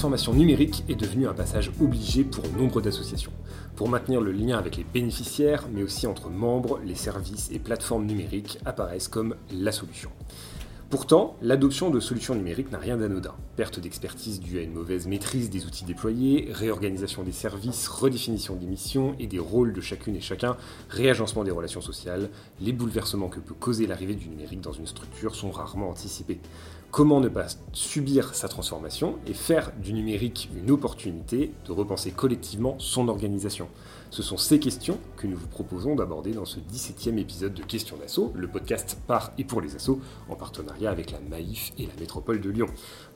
Transformation numérique est devenue un passage obligé pour nombre d'associations, pour maintenir le lien avec les bénéficiaires, mais aussi entre membres, les services et plateformes numériques apparaissent comme la solution. Pourtant, l'adoption de solutions numériques n'a rien d'anodin. Perte d'expertise due à une mauvaise maîtrise des outils déployés, réorganisation des services, redéfinition des missions et des rôles de chacune et chacun, réagencement des relations sociales, les bouleversements que peut causer l'arrivée du numérique dans une structure sont rarement anticipés. Comment ne pas subir sa transformation et faire du numérique une opportunité de repenser collectivement son organisation Ce sont ces questions que nous vous proposons d'aborder dans ce 17e épisode de Questions d'Assaut, le podcast par et pour les assauts, en partenariat avec la Maïf et la métropole de Lyon.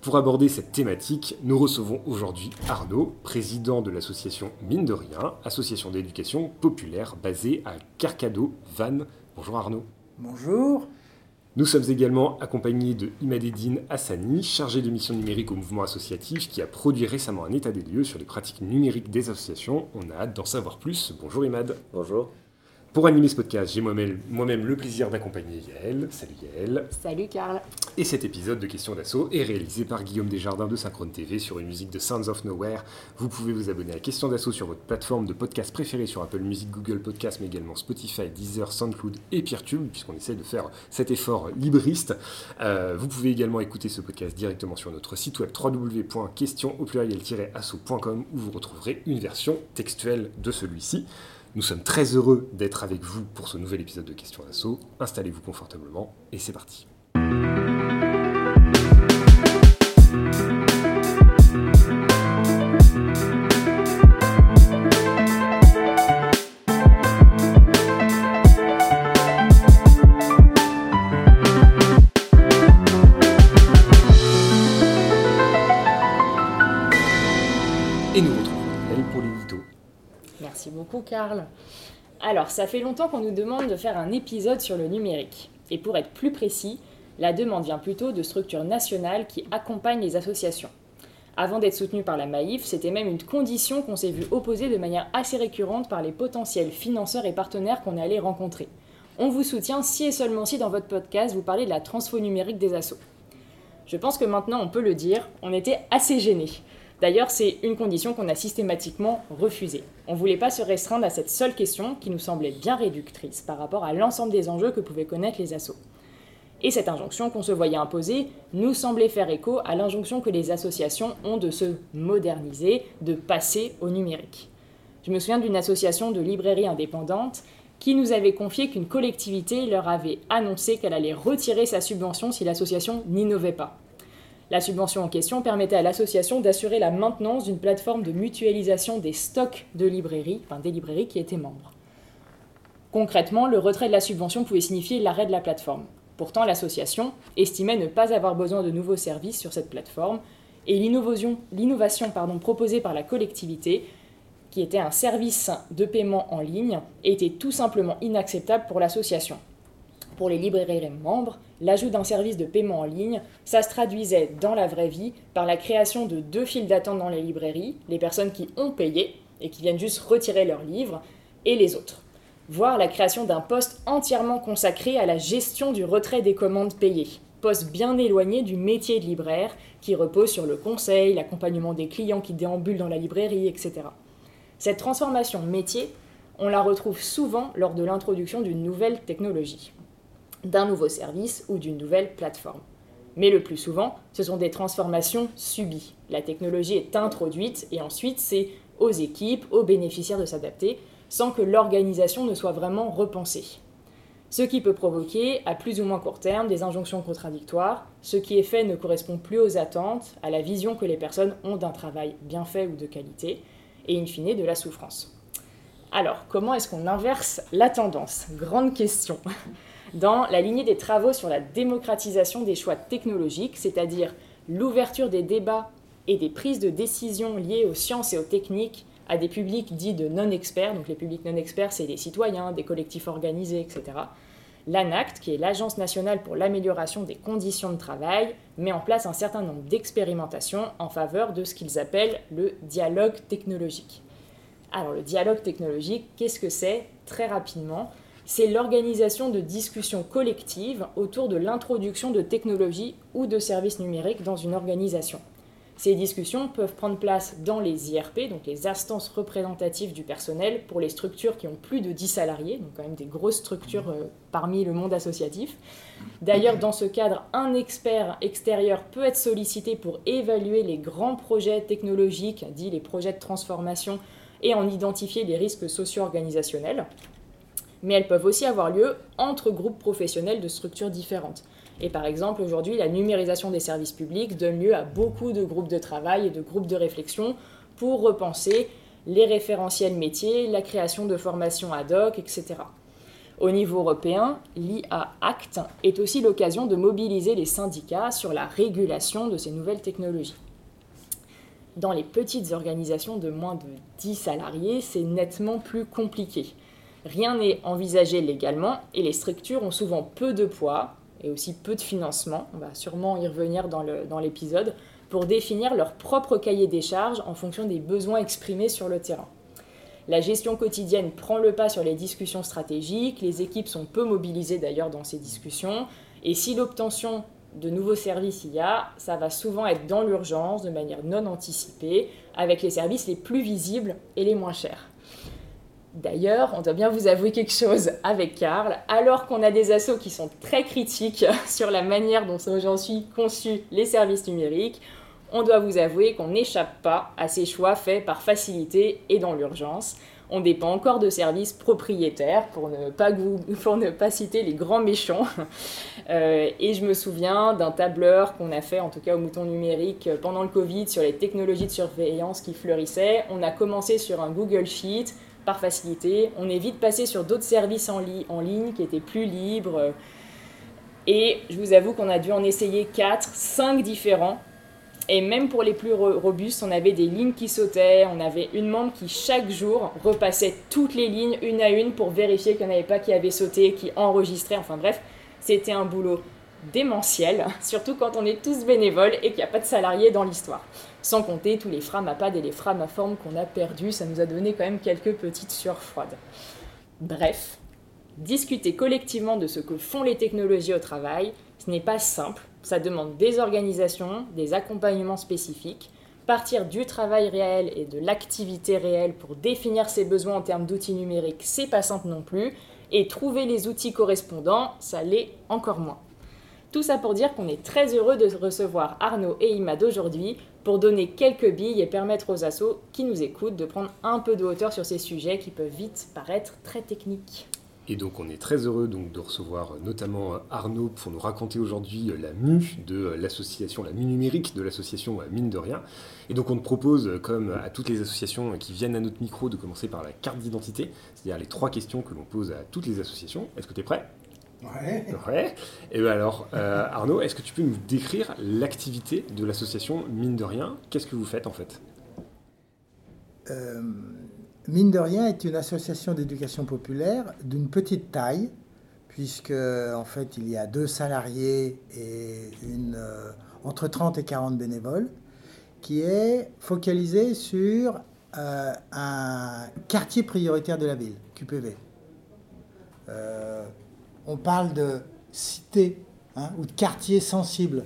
Pour aborder cette thématique, nous recevons aujourd'hui Arnaud, président de l'association Mine de Rien, association d'éducation populaire basée à Carcado, Vannes. Bonjour Arnaud. Bonjour. Nous sommes également accompagnés de Imadedine Hassani, chargé de mission numérique au mouvement associatif, qui a produit récemment un état des lieux sur les pratiques numériques des associations. On a hâte d'en savoir plus. Bonjour Imad. Bonjour. Pour animer ce podcast, j'ai moi-même moi le plaisir d'accompagner Yael. Salut Yael. Salut Karl. Et cet épisode de Questions d'Assaut est réalisé par Guillaume Desjardins de Synchrone TV sur une musique de Sounds of Nowhere. Vous pouvez vous abonner à Questions d'Assaut sur votre plateforme de podcast préférée sur Apple Music, Google Podcast, mais également Spotify, Deezer, SoundCloud et Peertube, puisqu'on essaie de faire cet effort libriste. Euh, vous pouvez également écouter ce podcast directement sur notre site web www.questions assautcom où vous retrouverez une version textuelle de celui-ci. Nous sommes très heureux d'être avec vous pour ce nouvel épisode de Questions d'Assaut. Installez-vous confortablement et c'est parti. Beaucoup Karl. Alors, ça fait longtemps qu'on nous demande de faire un épisode sur le numérique. Et pour être plus précis, la demande vient plutôt de structures nationales qui accompagnent les associations. Avant d'être soutenu par la Maïf, c'était même une condition qu'on s'est vu opposer de manière assez récurrente par les potentiels financeurs et partenaires qu'on est allé rencontrer. On vous soutient si et seulement si dans votre podcast vous parlez de la transfo numérique des assos. Je pense que maintenant on peut le dire, on était assez gênés. D'ailleurs, c'est une condition qu'on a systématiquement refusée. On ne voulait pas se restreindre à cette seule question qui nous semblait bien réductrice par rapport à l'ensemble des enjeux que pouvaient connaître les assos. Et cette injonction qu'on se voyait imposer nous semblait faire écho à l'injonction que les associations ont de se moderniser, de passer au numérique. Je me souviens d'une association de librairies indépendantes qui nous avait confié qu'une collectivité leur avait annoncé qu'elle allait retirer sa subvention si l'association n'innovait pas. La subvention en question permettait à l'association d'assurer la maintenance d'une plateforme de mutualisation des stocks de librairies, enfin des librairies qui étaient membres. Concrètement, le retrait de la subvention pouvait signifier l'arrêt de la plateforme. Pourtant, l'association estimait ne pas avoir besoin de nouveaux services sur cette plateforme et l'innovation, proposée par la collectivité, qui était un service de paiement en ligne, était tout simplement inacceptable pour l'association. Pour les librairies membres, l'ajout d'un service de paiement en ligne, ça se traduisait dans la vraie vie par la création de deux files d'attente dans les librairies, les personnes qui ont payé et qui viennent juste retirer leurs livres, et les autres. Voire la création d'un poste entièrement consacré à la gestion du retrait des commandes payées, poste bien éloigné du métier de libraire qui repose sur le conseil, l'accompagnement des clients qui déambulent dans la librairie, etc. Cette transformation métier, on la retrouve souvent lors de l'introduction d'une nouvelle technologie d'un nouveau service ou d'une nouvelle plateforme. Mais le plus souvent, ce sont des transformations subies. La technologie est introduite et ensuite c'est aux équipes, aux bénéficiaires de s'adapter, sans que l'organisation ne soit vraiment repensée. Ce qui peut provoquer, à plus ou moins court terme, des injonctions contradictoires. Ce qui est fait ne correspond plus aux attentes, à la vision que les personnes ont d'un travail bien fait ou de qualité, et in fine de la souffrance. Alors, comment est-ce qu'on inverse la tendance? Grande question dans la lignée des travaux sur la démocratisation des choix technologiques, c'est-à-dire l'ouverture des débats et des prises de décision liées aux sciences et aux techniques à des publics dits de non-experts. Donc les publics non-experts, c'est des citoyens, des collectifs organisés, etc. L'ANACT, qui est l'Agence nationale pour l'amélioration des conditions de travail, met en place un certain nombre d'expérimentations en faveur de ce qu'ils appellent le dialogue technologique. Alors le dialogue technologique, qu'est-ce que c'est? Très rapidement, c'est l'organisation de discussions collectives autour de l'introduction de technologies ou de services numériques dans une organisation. Ces discussions peuvent prendre place dans les IRP, donc les instances représentatives du personnel, pour les structures qui ont plus de 10 salariés, donc quand même des grosses structures euh, parmi le monde associatif. D'ailleurs, dans ce cadre, un expert extérieur peut être sollicité pour évaluer les grands projets technologiques, dit les projets de transformation, et en identifier les risques socio-organisationnels. Mais elles peuvent aussi avoir lieu entre groupes professionnels de structures différentes. Et par exemple, aujourd'hui, la numérisation des services publics donne lieu à beaucoup de groupes de travail et de groupes de réflexion pour repenser les référentiels métiers, la création de formations ad hoc, etc. Au niveau européen, l'IA Act est aussi l'occasion de mobiliser les syndicats sur la régulation de ces nouvelles technologies. Dans les petites organisations de moins de 10 salariés, c'est nettement plus compliqué. Rien n'est envisagé légalement et les structures ont souvent peu de poids, et aussi peu de financement, on va sûrement y revenir dans l'épisode, pour définir leur propre cahier des charges en fonction des besoins exprimés sur le terrain. La gestion quotidienne prend le pas sur les discussions stratégiques, les équipes sont peu mobilisées d'ailleurs dans ces discussions, et si l'obtention de nouveaux services y a, ça va souvent être dans l'urgence, de manière non anticipée, avec les services les plus visibles et les moins chers. D'ailleurs, on doit bien vous avouer quelque chose avec Karl, alors qu'on a des assos qui sont très critiques sur la manière dont sont aujourd'hui conçus les services numériques, on doit vous avouer qu'on n'échappe pas à ces choix faits par facilité et dans l'urgence. On dépend encore de services propriétaires, pour ne pas, citer les grands méchants. Euh, et je me souviens d'un tableur qu'on a fait, en tout cas au mouton numérique, pendant le Covid, sur les technologies de surveillance qui fleurissaient. On a commencé sur un Google Sheet, par facilité. On est vite passé sur d'autres services en, ligne qui étaient plus libres. Et je vous avoue qu'on a dû en essayer 4, 5 différents. Et même pour les plus robustes, on avait des lignes qui sautaient, on avait une membre qui chaque jour repassait toutes les lignes une à une pour vérifier qu'il n'y en avait pas qui avait sauté, qui enregistrait, enfin bref, c'était un boulot démentiel, surtout quand on est tous bénévoles et qu'il n'y a pas de salariés dans l'histoire. Sans compter tous les pad et les forme qu'on a perdus, ça nous a donné quand même quelques petites sueurs froides. Bref, discuter collectivement de ce que font les technologies au travail, ce n'est pas simple, ça demande des organisations, des accompagnements spécifiques, partir du travail réel et de l'activité réelle pour définir ses besoins en termes d'outils numériques, c'est pas simple non plus, et trouver les outils correspondants, ça l'est encore moins. Tout ça pour dire qu'on est très heureux de recevoir Arnaud et Imad aujourd'hui pour donner quelques billes et permettre aux assos qui nous écoutent de prendre un peu de hauteur sur ces sujets qui peuvent vite paraître très techniques. Et donc on est très heureux de recevoir notamment Arnaud pour nous raconter aujourd'hui la MU de l'association, la MU numérique de l'association Mine de Rien. Et donc on te propose, comme à toutes les associations qui viennent à notre micro, de commencer par la carte d'identité, c'est-à-dire les trois questions que l'on pose à toutes les associations. Est-ce que tu es prêt? Ouais. Ouais. Et bien alors, euh, Arnaud, est-ce que tu peux nous décrire l'activité de l'association Mine de Rien? Qu'est-ce que vous faites en fait? Euh, Mine de Rien est une association d'éducation populaire d'une petite taille, puisque en fait il y a deux salariés et une, euh, entre 30 et 40 bénévoles, qui est focalisée sur un quartier prioritaire de la ville, QPV on parle de cité hein, ou de quartier sensible.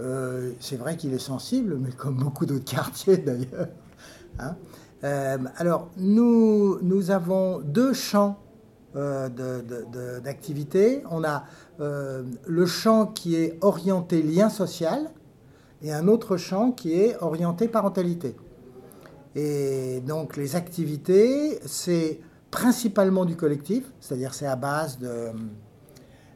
Euh, c'est vrai qu'il est sensible, mais comme beaucoup d'autres quartiers d'ailleurs. Hein. Euh, alors, nous, avons deux champs euh, d'activité. On a le champ qui est orienté lien social et un autre champ qui est orienté parentalité. Et donc, les activités, c'est principalement du collectif, c'est-à-dire c'est à base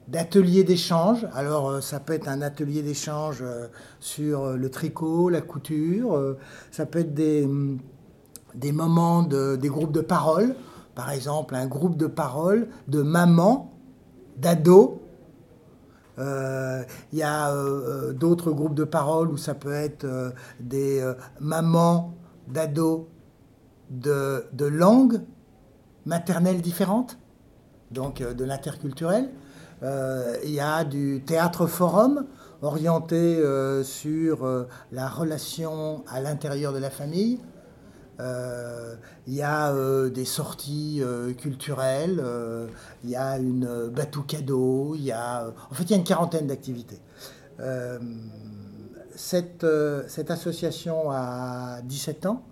d'ateliers d'échange. Alors euh, ça peut être un atelier d'échange euh, sur euh, le tricot, la couture, ça peut être des, mm, des moments, de, des groupes de parole, par exemple un groupe de parole de mamans, d'ados. Il y a d'autres groupes de parole où ça peut être des mamans d'ados de, de langues maternelles différentes, donc euh, de l'interculturel. Euh, il y a du théâtre forum orienté euh, sur la relation à l'intérieur de la famille. Il y a des sorties culturelles, il y a une cadeau, il y a, en fait, il y a une quarantaine d'activités. Cette, cette association a 17 ans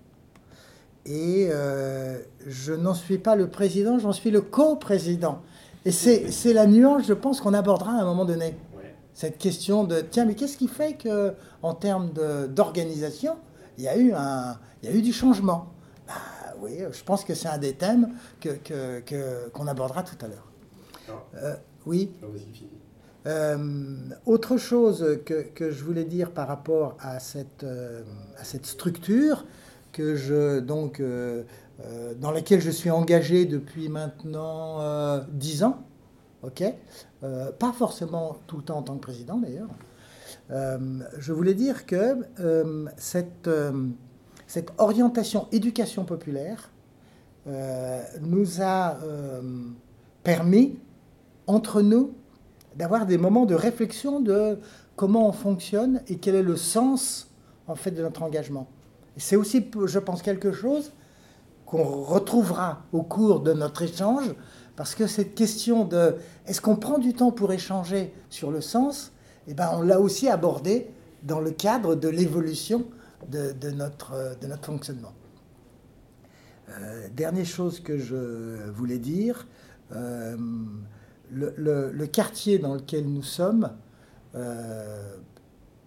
et euh, je n'en suis pas le président, j'en suis le co-président. Et c'est la nuance, je pense, qu'on abordera à un moment donné. Cette question de, tiens, mais qu'est-ce qui fait que, en termes d'organisation, il y, a eu un, il y a eu du changement? Bah Oui, je pense que c'est un des thèmes qu'on que, que- qu'on abordera tout à l'heure. Euh, oui euh, autre chose que, que je voulais dire par rapport à cette, à cette structure je, euh, euh, dans laquelle je suis engagé depuis maintenant euh, 10 ans, pas forcément tout le temps en tant que président d'ailleurs. Je voulais dire que cette, orientation éducation populaire nous a permis, entre nous, d'avoir des moments de réflexion de comment on fonctionne et quel est le sens en fait de notre engagement. C'est aussi, je pense, quelque chose qu'on retrouvera au cours de notre échange, parce que cette question de est-ce qu'on prend du temps pour échanger sur le sens, eh ben, on l'a aussi abordé dans le cadre de l'évolution de, notre, fonctionnement. Euh, dernière chose que je voulais dire, euh, le quartier dans lequel nous sommes, euh,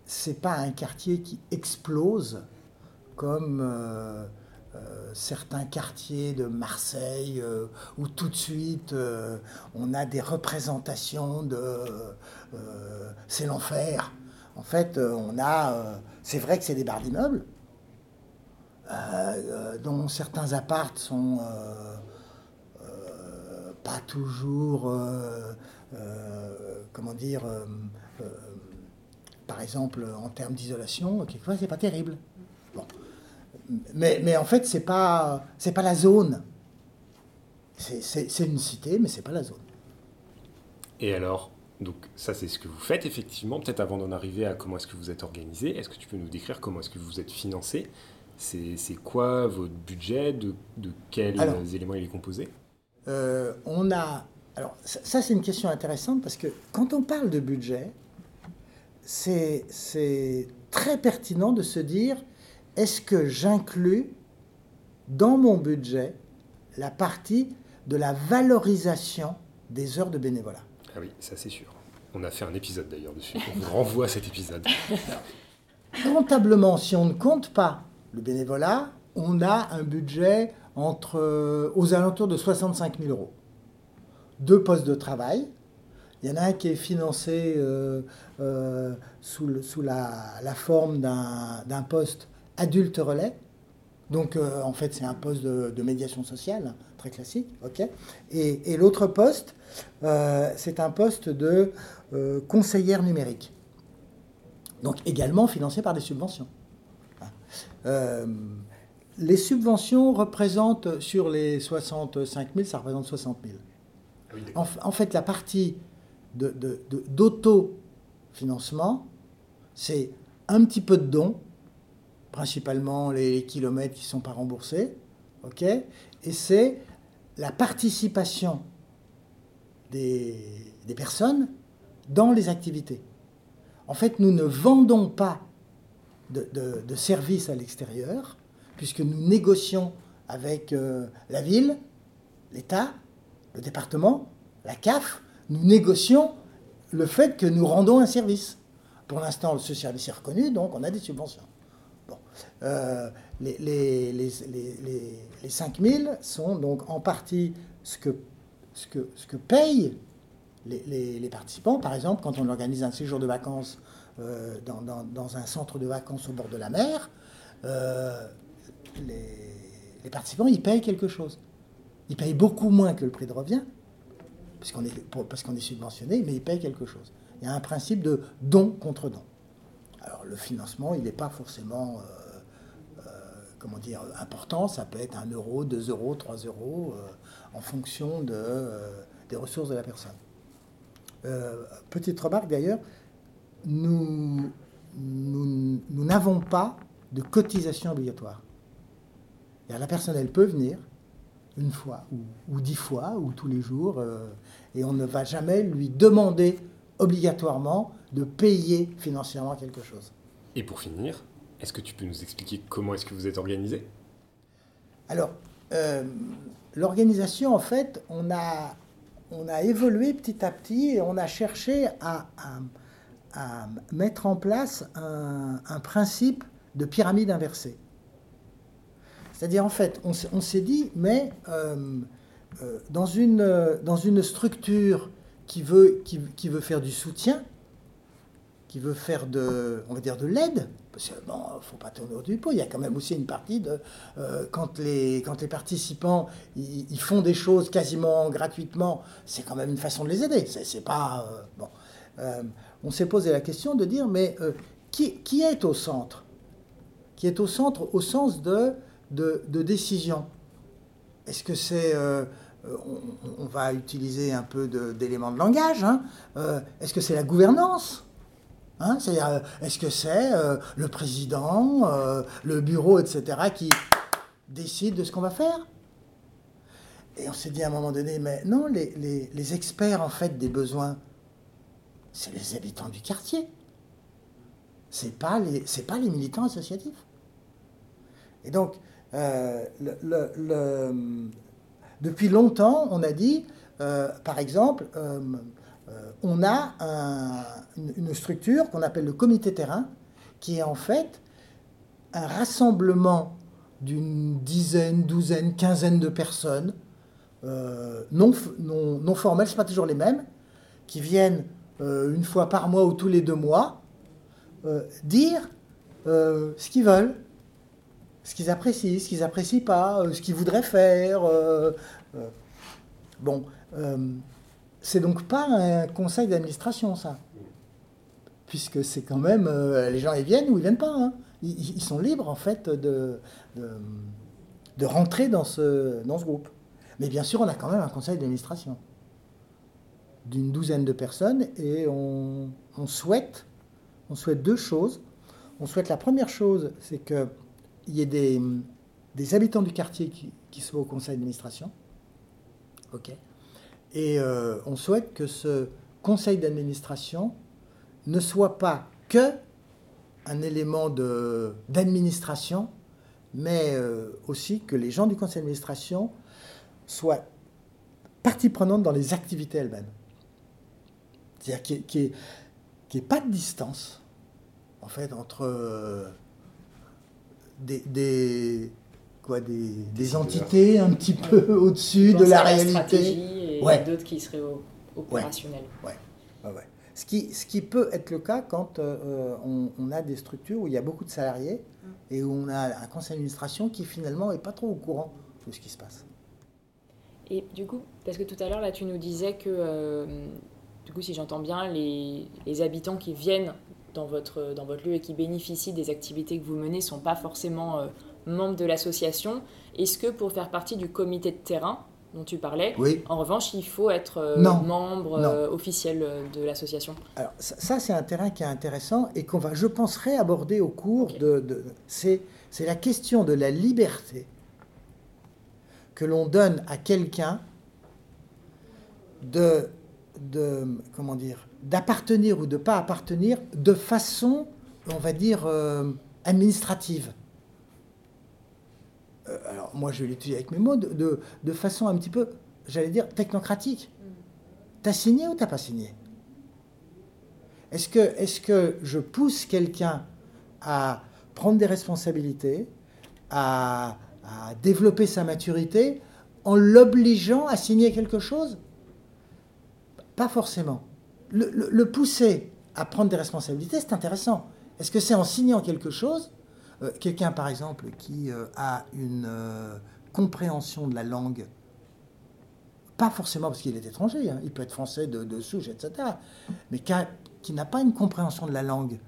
c'est pas un quartier qui explose comme euh, euh, certains quartiers de Marseille euh, où tout de suite on a des représentations de c'est l'enfer. En fait, on a, c'est vrai que c'est des barres d'immeubles dont certains appartes sont pas toujours, comment dire, par exemple en termes d'isolation, quelquefois c'est pas terrible. Mais, mais en fait, c'est pas, c'est pas la zone. C'est- une cité, mais c'est pas la zone. Et alors, donc ça c'est ce que vous faites effectivement. Peut-être avant d'en arriver à comment est-ce que vous êtes organisé, est-ce que tu peux nous décrire comment est-ce que vous êtes financé? C'est quoi votre budget? De, de quels Alors. éléments il est composé? Euh, on a. Alors, ça, ça, c'est une question intéressante parce que quand on parle de budget, c'est c'est très pertinent de se dire est-ce que j'inclus dans mon budget la partie de la valorisation des heures de bénévolat? Ah oui, ça c'est sûr. On a fait un épisode d'ailleurs dessus. On vous renvoie à cet épisode. Comptablement, si on ne compte pas le bénévolat, on a un budget entre, euh, aux alentours de 65 000 euros. Deux postes de travail. Il y en a un qui est financé euh, euh, sous, le- sous la, la forme d'un d'un poste adulte relais. Donc, euh, en fait, c'est un poste de, de médiation sociale, très classique. ok et et l'autre poste, euh, c'est un poste de euh, conseillère numérique donc également financé par des subventions. Les subventions représentent, sur les 65 000, ça représente 60 000. En, f- en fait, la partie de- de- de- d'autofinancement, c'est un petit peu de dons, principalement les kilomètres qui ne sont pas remboursés, et c'est la participation des, personnes dans les activités. En fait, nous ne vendons pas de services à l'extérieur, puisque nous négocions avec euh, la ville, l'État, le département, la CAF, nous négocions le fait que nous rendons un service. Pour l'instant, ce service est reconnu, donc on a des subventions. Euh, les, les, les, les, les, les 5 000 sont donc en partie ce que, ce que, ce que payent les, participants. Par exemple, quand on organise un séjour de vacances euh, dans, un centre de vacances au bord de la mer, euh, les, participants, ils payent quelque chose. Ils payent beaucoup moins que le prix de revient, puisqu'on est, pour- parce qu'on est subventionné, mais ils payent quelque chose. Il y a un principe de don contre don. Alors le financement, il n'est pas forcément, comment dire, important. Ça peut être 1 euro, 2 euros, 3 euros, en fonction de, des ressources de la personne. petite remarque d'ailleurs, nous n'avons pas de cotisation obligatoire. La personne, elle peut venir une fois ou, dix fois ou tous les jours, et on ne va jamais lui demander obligatoirement de payer financièrement quelque chose. Et pour finir, est-ce que tu peux nous expliquer comment est-ce que vous êtes organisé? Alors, euh, l'organisation, en fait, on a, on a évolué petit à petit et on a cherché à, mettre en place un, principe de pyramide inversée. C'est-à-dire, en fait, on, s'est dit, mais euh, euh, dans, une, dans une structure qui veut, qui veut faire du soutien, qui veut faire de, on va dire, de l'aide, parce qu'il bon, ne faut pas tourner au du pot, il y a quand même aussi une partie de, euh, quand, les, quand les participants, font des choses quasiment gratuitement, c'est quand même une façon de les aider, c'est pas, euh, bon. Euh, on s'est posé la question de dire, mais qui, qui, est au centre? Qui est au centre au sens de, de, de décision? Est-ce que c'est on, va utiliser un peu d'éléments de, langage. Hein. Est-ce que c'est la gouvernance? Hein, euh, est-ce que c'est euh, le président, euh, le bureau, etc., qui décide de ce qu'on va faire? Et on s'est dit à un moment donné, mais non, les, experts, en fait, des besoins, c'est les habitants du quartier. C'est pas pas les militants associatifs. Et donc, depuis longtemps, on a dit, par exemple, euh, on a une, structure qu'on appelle le comité terrain, qui est en fait un rassemblement d'une dizaine, douzaine, quinzaine de personnes, euh, non, formelles, ce pas toujours les mêmes, qui viennent euh, une fois par mois ou tous les deux mois dire ce qu'ils veulent, ce qu'ils apprécient, ce qu'ils n'apprécient pas, ce qu'ils voudraient faire. bon, c'est donc pas un conseil d'administration, ça. Puisque c'est quand même. Euh, les gens, ils viennent ou ils viennent pas. Hein. Ils, sont libres, en fait, de, de, rentrer dans ce, dans ce groupe. Mais bien sûr, on a quand même un conseil d'administration d'une douzaine de personnes et on, souhaite, on souhaite deux choses. On souhaite la première chose, c'est qu'il y ait des, des habitants du quartier qui, qui soient au conseil d'administration. OK et euh, on souhaite que ce conseil d'administration ne soit pas que un élément d'administration, mais euh, aussi que les gens du conseil d'administration soient partie prenante dans les activités elles-mêmes. C'est-à-dire qu'il n'y ait, pas de distance, en fait, entre euh, des, quoi, des, entités un petit peu au-dessus de la réalité et d'autres qui seraient opérationnels. Ouais. Ouais. Ce, qui, ce qui peut être le cas quand euh, on, a des structures où il y a beaucoup de salariés mm. et où on a un conseil d'administration qui finalement n'est pas trop au courant de ce qui se passe. Et du coup, parce que tout à l'heure, là, tu nous disais que, euh, du coup, si j'entends bien, les, les, habitants qui viennent dans votre, dans votre lieu et qui bénéficient des activités que vous menez ne sont pas forcément euh, membres de l'association. Est-ce que pour faire partie du comité de terrain, dont tu parlais. Oui. En revanche, il faut être euh, membre euh, officiel euh, de l'association. Alors ça, c'est un terrain qui est intéressant et qu'on va, je pense, réaborder au cours de... c'est, c'est la question de la liberté que l'on donne à quelqu'un de, de, comment dire, d'appartenir ou de pas appartenir de façon, on va dire, administrative. Euh, alors moi je l'utilise avec mes mots, de, de, façon un petit peu, j'allais dire, technocratique. T'as signé ou t'as pas signé? Est-ce que, est que je pousse quelqu'un à prendre des responsabilités, à, développer sa maturité, en l'obligeant à signer quelque chose? Pas forcément. le pousser à prendre des responsabilités, c'est intéressant. Est-ce que c'est en signant quelque chose euh, quelqu'un, par exemple, qui euh, a une euh, compréhension de la langue, pas forcément parce qu'il est étranger, hein, il peut être français de, souche, etc., mais qui, n'a pas une compréhension de la langue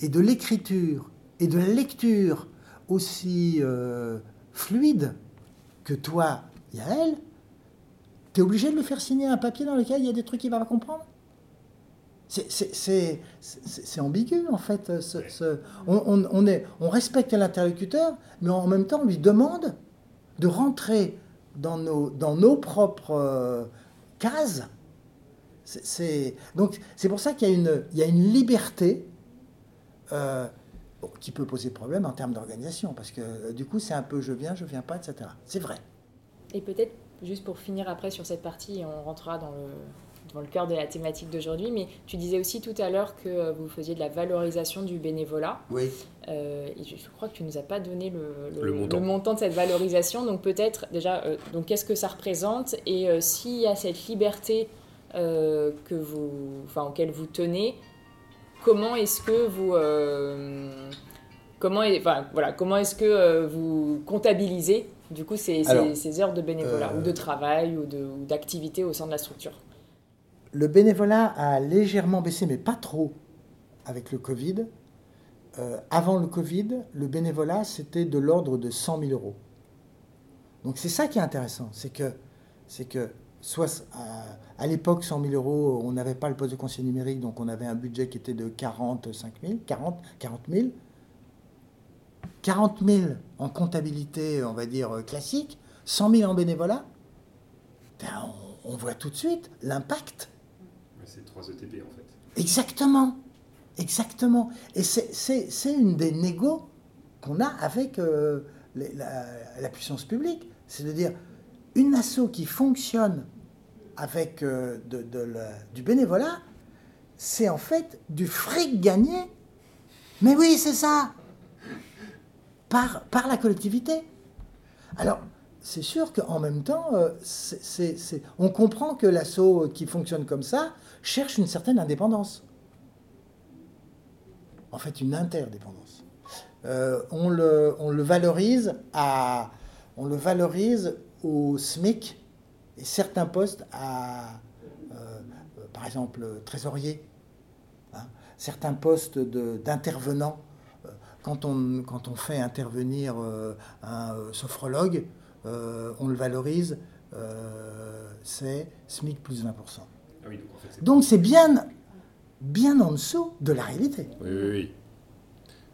et de l'écriture et de la lecture aussi fluide que toi, Yael, tu es obligé de lui faire signer un papier dans lequel il y a des trucs qu'il va pas comprendre c'est ambigu en fait. on, on, est, on respecte l'interlocuteur, mais en même temps on lui demande de rentrer dans nos, dans nos propres euh, cases. C'est donc c'est pour ça qu'il y, a une, il y a une liberté euh, qui peut poser problème en termes d'organisation, parce que euh, du coup c'est un peu je viens, je viens pas, etc. C'est vrai. Et peut-être juste pour finir après sur cette partie, on rentrera dans le dans le cœur de la thématique d'aujourd'hui, mais tu disais aussi tout à l'heure que euh, vous faisiez de la valorisation du bénévolat. Oui. Euh, et je, crois que tu nous as pas donné le, le, montant. de cette valorisation. Donc peut-être déjà, euh, donc qu'est-ce que ça représente et s'il y a cette liberté que vous, enfin, auquel vous tenez, comment est-ce que vous comment, enfin, voilà, comment est-ce que vous comptabilisez du coup ces, ces, heures de bénévolat ou de travail ou d'activité au sein de la structure? Le bénévolat a légèrement baissé, mais pas trop, avec le Covid. Euh, avant le Covid, le bénévolat, c'était de l'ordre de 100 000 euros. Donc c'est ça qui est intéressant, c'est que, soit, à, l'époque, 100 000 euros, on n'avait pas le poste de conseiller numérique, donc on avait un budget qui était de 45 000, 40, 40 000. 40 000 en comptabilité, on va dire, classique, 100 000 en bénévolat, ben, on voit tout de suite l'impact c'est 3 ETP en fait. Exactement. Exactement. Et c'est une des négos qu'on a avec euh, la, puissance publique. C'est de dire, une asso qui fonctionne avec euh, du bénévolat, c'est en fait du fric gagné. Mais oui, c'est ça. Par, par la collectivité. Alors, c'est sûr qu'en même temps, euh, on comprend que l'assaut qui fonctionne comme ça cherche une certaine indépendance. En fait, une interdépendance. Euh, on, le, valorise à, on le valorise au SMIC et certains postes à, euh, par exemple, trésorier, hein. certains postes d'intervenants. Quand quand on fait intervenir un sophrologue, euh, on le valorise, euh, c'est SMIC plus 20%. Ah donc c'est bien, bien en dessous de la réalité. Oui, oui, oui.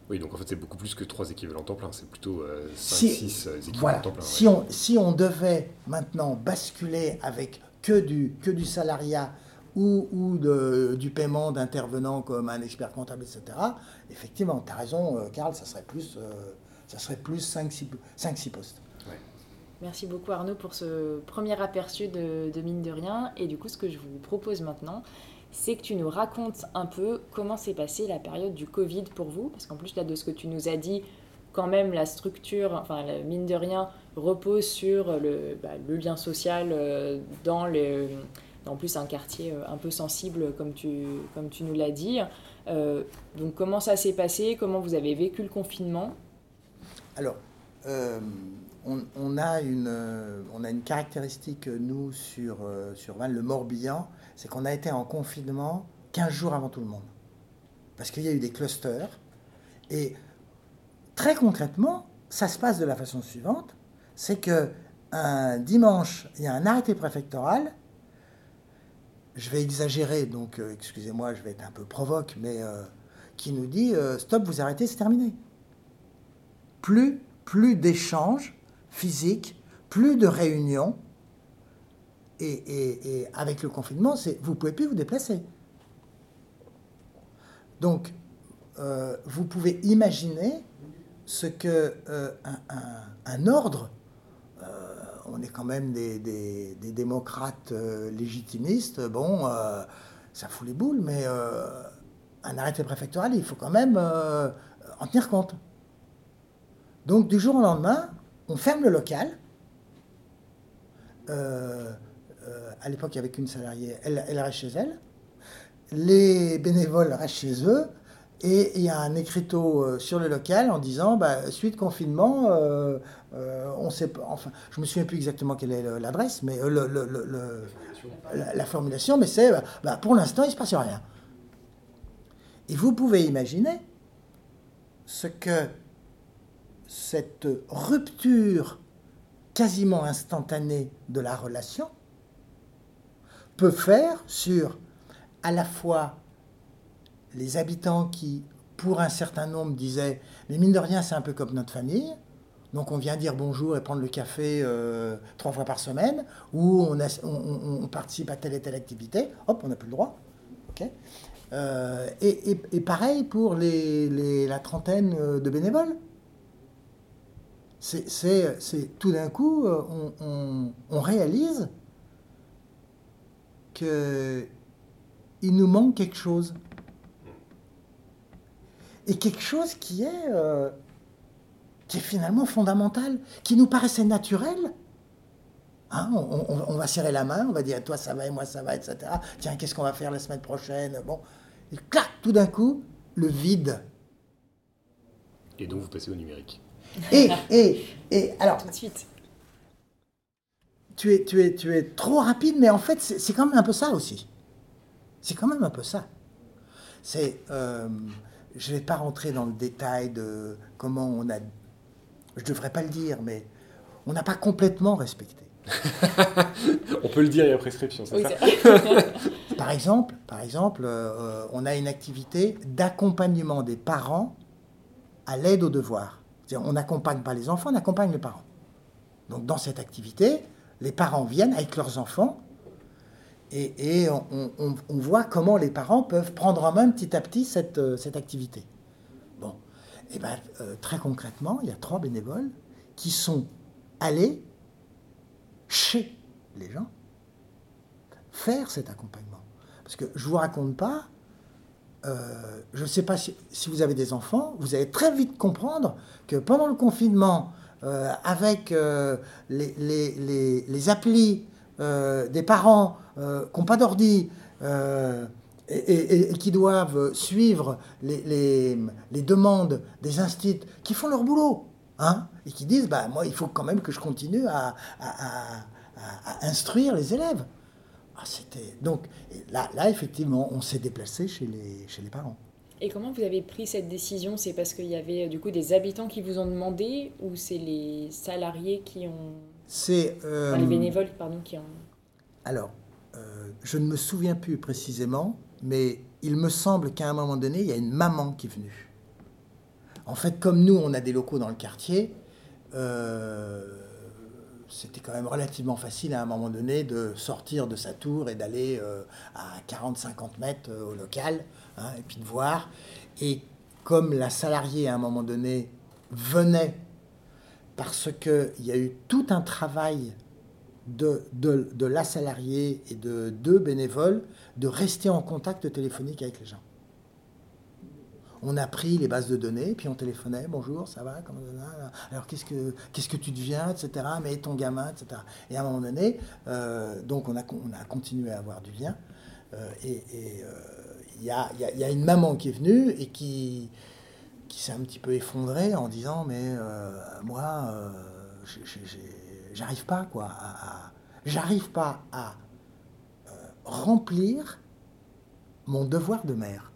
Oui, donc en fait, c'est beaucoup plus que 3 équivalents temps plein. C'est plutôt 5, euh, 6 équivalents temps plein. Si, on, si on devait maintenant basculer avec que du, que du salariat ou, ou de, du paiement d'intervenants comme un expert comptable, etc., effectivement, tu as raison, Karl, ça serait plus, ça serait plus 5-6 postes. Merci beaucoup Arnaud pour ce premier aperçu de, Mine de Rien. Et du coup, ce que je vous propose maintenant, c'est que tu nous racontes un peu comment s'est passée la période du Covid pour vous. Parce qu'en plus, là, de ce que tu nous as dit, quand même, la structure, enfin, la Mine de Rien, repose sur le, bah, lien social euh, dans le en plus un quartier euh, un peu sensible comme tu, comme tu nous l'as dit. Euh, donc comment ça s'est passé? Comment vous avez vécu le confinement? Alors, on, a une, euh, on a une caractéristique, nous, sur, euh, Val, le Morbihan, c'est qu'on a été en confinement 15 jours avant tout le monde. Parce qu'il y a eu des clusters. Et très concrètement, ça se passe de la façon suivante c'est que un dimanche, il y a un arrêté préfectoral. Je vais exagérer, donc euh, excusez-moi, je vais être un peu provoque, mais qui nous dit stop, vous arrêtez, c'est terminé. Plus, plus d'échanges physique, plus de réunions. Et, avec le confinement, vous ne pouvez plus vous déplacer. Donc, euh, vous pouvez imaginer ce que euh, un, ordre, euh, on est quand même des, des démocrates légitimistes, bon, ça fout les boules, mais un arrêté préfectoral, il faut quand même en tenir compte. Donc, du jour au lendemain, on ferme le local. Euh, euh, à l'époque, il n'y avait qu'une salariée, elle, reste chez elle. Les bénévoles restent chez eux. Et il y a un écriteau euh, sur le local en disant, bah, suite confinement, on sait pas, enfin, je me souviens plus exactement quelle est l'adresse, mais la, formulation, mais c'est, bah, pour l'instant, il ne se passe rien. Et vous pouvez imaginer ce que cette rupture quasiment instantanée de la relation peut faire sur à la fois les habitants qui, pour un certain nombre, disaient Mais mine de rien, c'est un peu comme notre famille. Donc on vient dire bonjour et prendre le café euh, trois fois par semaine, ou on, participe à telle et telle activité, hop, on n'a plus le droit. Euh, et, pareil pour la trentaine euh, de bénévoles. C'est tout d'un coup, on, on réalise qu'il nous manque quelque chose et quelque chose qui est, euh, finalement fondamental, qui nous paraissait naturel. Hein, on, va serrer la main, on va dire toi ça va et moi ça va, etc. Tiens, qu'est-ce qu'on va faire la semaine prochaine? Bon, et clac, tout d'un coup, le vide. Et donc vous passez au numérique. Et, et, et alors. Tout de suite. Tu es, tu, es, tu es trop rapide, mais en fait, c'est quand même un peu ça aussi. C'est quand même un peu ça. C'est. Euh, je ne vais pas rentrer dans le détail de comment on a, je ne devrais pas le dire, mais on n'a pas complètement respecté. on peut le dire, il y a prescription, c'est ça Par exemple, par exemple euh, on a une activité d'accompagnement des parents à l'aide aux devoirs. On n'accompagne pas les enfants, on accompagne les parents. Donc dans cette activité, les parents viennent avec leurs enfants et, on, voit comment les parents peuvent prendre en main petit à petit cette, euh, activité. Bon, et eh ben, euh, très concrètement, il y a trois bénévoles qui sont allés chez les gens faire cet accompagnement. Parce que je ne vous raconte pas, euh, je ne sais pas si, vous avez des enfants, vous allez très vite comprendre que pendant le confinement, avec les, les, applis des parents, euh, qui n'ont pas d'ordi euh, et, qui doivent suivre les, demandes des instituts qui font leur boulot, hein, et qui disent, bah, moi, il faut quand même que je continue à, instruire les élèves. Ah, c'était donc là, là, effectivement, on s'est déplacé chez les, chez les parents. Et comment vous avez pris cette décision? C'est parce qu'il y avait du coup des habitants qui vous ont demandé ou c'est les salariés qui ont... C'est... Euh, les bénévoles, pardon, qui ont... Alors, je ne me souviens plus précisément, mais il me semble qu'à un moment donné, il y a une maman qui est venue. En fait, comme nous, on a des locaux dans le quartier, euh, c'était quand même relativement facile à un moment donné de sortir de sa tour et d'aller euh, à 40-50 mètres euh, au local, hein, et puis de voir. Et comme la salariée, à un moment donné, venait parce qu'il y a eu tout un travail de, de, la salariée et de deux bénévoles de rester en contact téléphonique avec les gens. On a pris les bases de données, puis on téléphonait, bonjour, ça va, alors qu'est-ce que qu'est-ce que tu deviens, etc. Mais ton gamin, etc. Et à un moment donné, euh, donc on a, on a continué à avoir du lien. Euh, et euh, il y, a, une maman qui est venue et qui, s'est un petit peu effondrée en disant mais moi, j'arrive pas quoi à, j'arrive pas à remplir mon devoir de mère.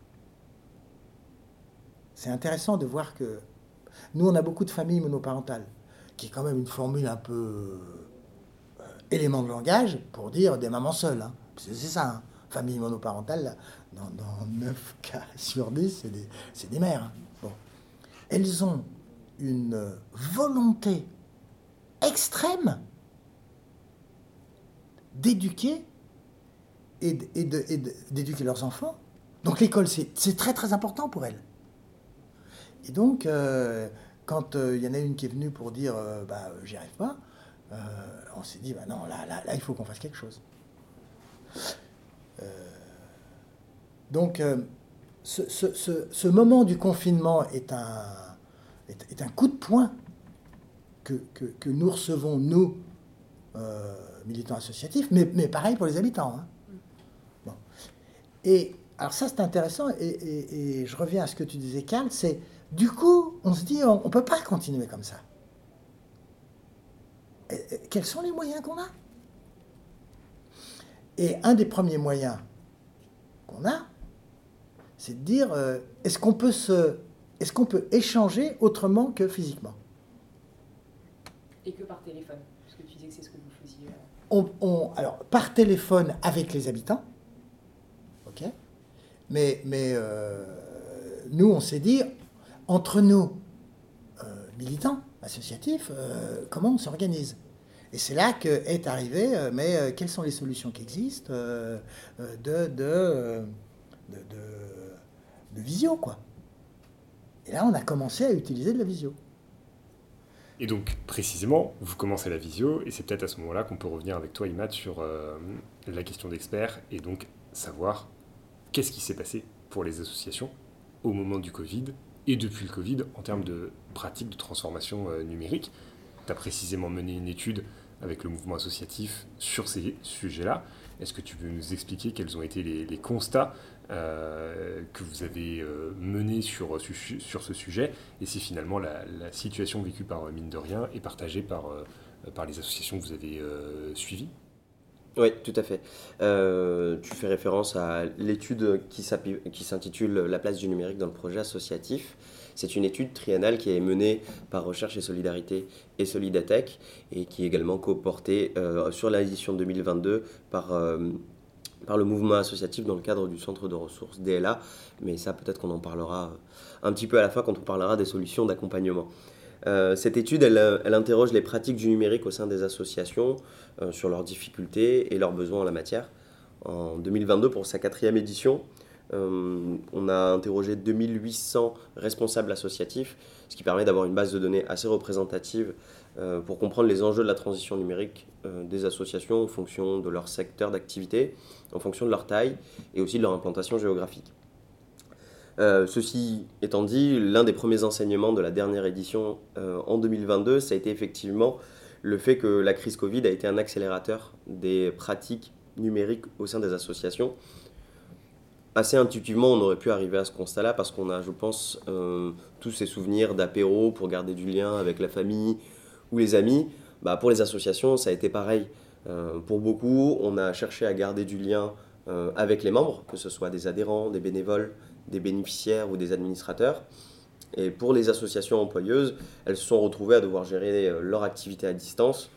C'est intéressant de voir que nous on a beaucoup de familles monoparentales, qui est quand même une formule un peu euh, élément de langage pour dire des mamans seules. Hein. C'est ça, hein. famille monoparentale, dans, dans, 9 cas sur 10, c'est des, des, mères. Hein. Bon. Elles ont une volonté extrême d'éduquer et d'éduquer leurs enfants. Donc l'école, c'est très très important pour elles. Et donc, euh, quand il euh, y en a une qui est venue pour dire euh, bah, j'y arrive pas, on s'est dit bah non, là, là, là il faut qu'on fasse quelque chose. donc, ce, moment du confinement est un, est, un coup de poing que, que, nous recevons, nous, militants associatifs, mais, mais, pareil pour les habitants. Hein. Bon. Et alors ça, c'est intéressant, et, et, je reviens à ce que tu disais, Karl, c'est du coup, on se dit, on ne peut pas continuer comme ça. quels sont les moyens qu'on a? Et un des premiers moyens qu'on a, c'est de dire, euh, est-ce qu'on peut, se, est qu'on peut échanger autrement que physiquement? Et que par téléphone Parce que tu disais que c'est ce que vous faisiez. On, alors, par téléphone avec les habitants, ok? Mais, mais nous, on s'est dit, entre nous, militants, associatifs, comment on s'organise et c'est là que est arrivé, euh, mais euh, quelles sont les solutions qui existent euh, de, visio, quoi. Et là, on a commencé à utiliser de la visio. Et donc, précisément, vous commencez la visio, et c'est peut-être à ce moment-là qu'on peut revenir avec toi, Imad, sur la question d'expert, et donc savoir qu'est-ce qui s'est passé pour les associations au moment du Covid et depuis le Covid en termes de pratiques de transformation numérique. Tu as précisément mené une étude avec le mouvement associatif sur ces sujets-là. Est-ce que tu peux nous expliquer quels ont été les, constats euh, que vous avez euh, menés sur, sur ce sujet et si finalement la, situation vécue par Mine de Rien est partagée par, euh, par les associations que vous avez suivies? Oui, tout à fait. tu fais référence à l'étude qui s'intitule La place du numérique dans le projet associatif. C'est une étude triennale qui est menée par Recherche et Solidarité et Solidatech et qui est également coportée euh, sur l'édition 2022 par, euh, par le mouvement associatif dans le cadre du centre de ressources DLA. Mais ça, peut-être qu'on en parlera un petit peu à la fin quand on parlera des solutions d'accompagnement. Euh, cette étude, elle, interroge les pratiques du numérique au sein des associations sur leurs difficultés et leurs besoins en la matière. En 2022, pour sa quatrième édition, euh, on a interrogé 2800 responsables associatifs, ce qui permet d'avoir une base de données assez représentative euh, pour comprendre les enjeux de la transition numérique euh, des associations en fonction de leur secteur d'activité, en fonction de leur taille et aussi de leur implantation géographique. Ceci étant dit, l'un des premiers enseignements de la dernière édition en 2022, ça a été effectivement le fait que la crise Covid a été un accélérateur des pratiques numériques au sein des associations assez intuitivement, on aurait pu arriver à ce constat-là parce qu'on a, je pense, euh, tous ces souvenirs d'apéro pour garder du lien avec la famille ou les amis. Bah, pour les associations, ça a été pareil. Euh, pour beaucoup, on a cherché à garder du lien euh, avec les membres, que ce soit des adhérents, des bénévoles, des bénéficiaires ou des administrateurs. Et pour les associations employeuses, elles se sont retrouvées à devoir gérer leur activité à distance,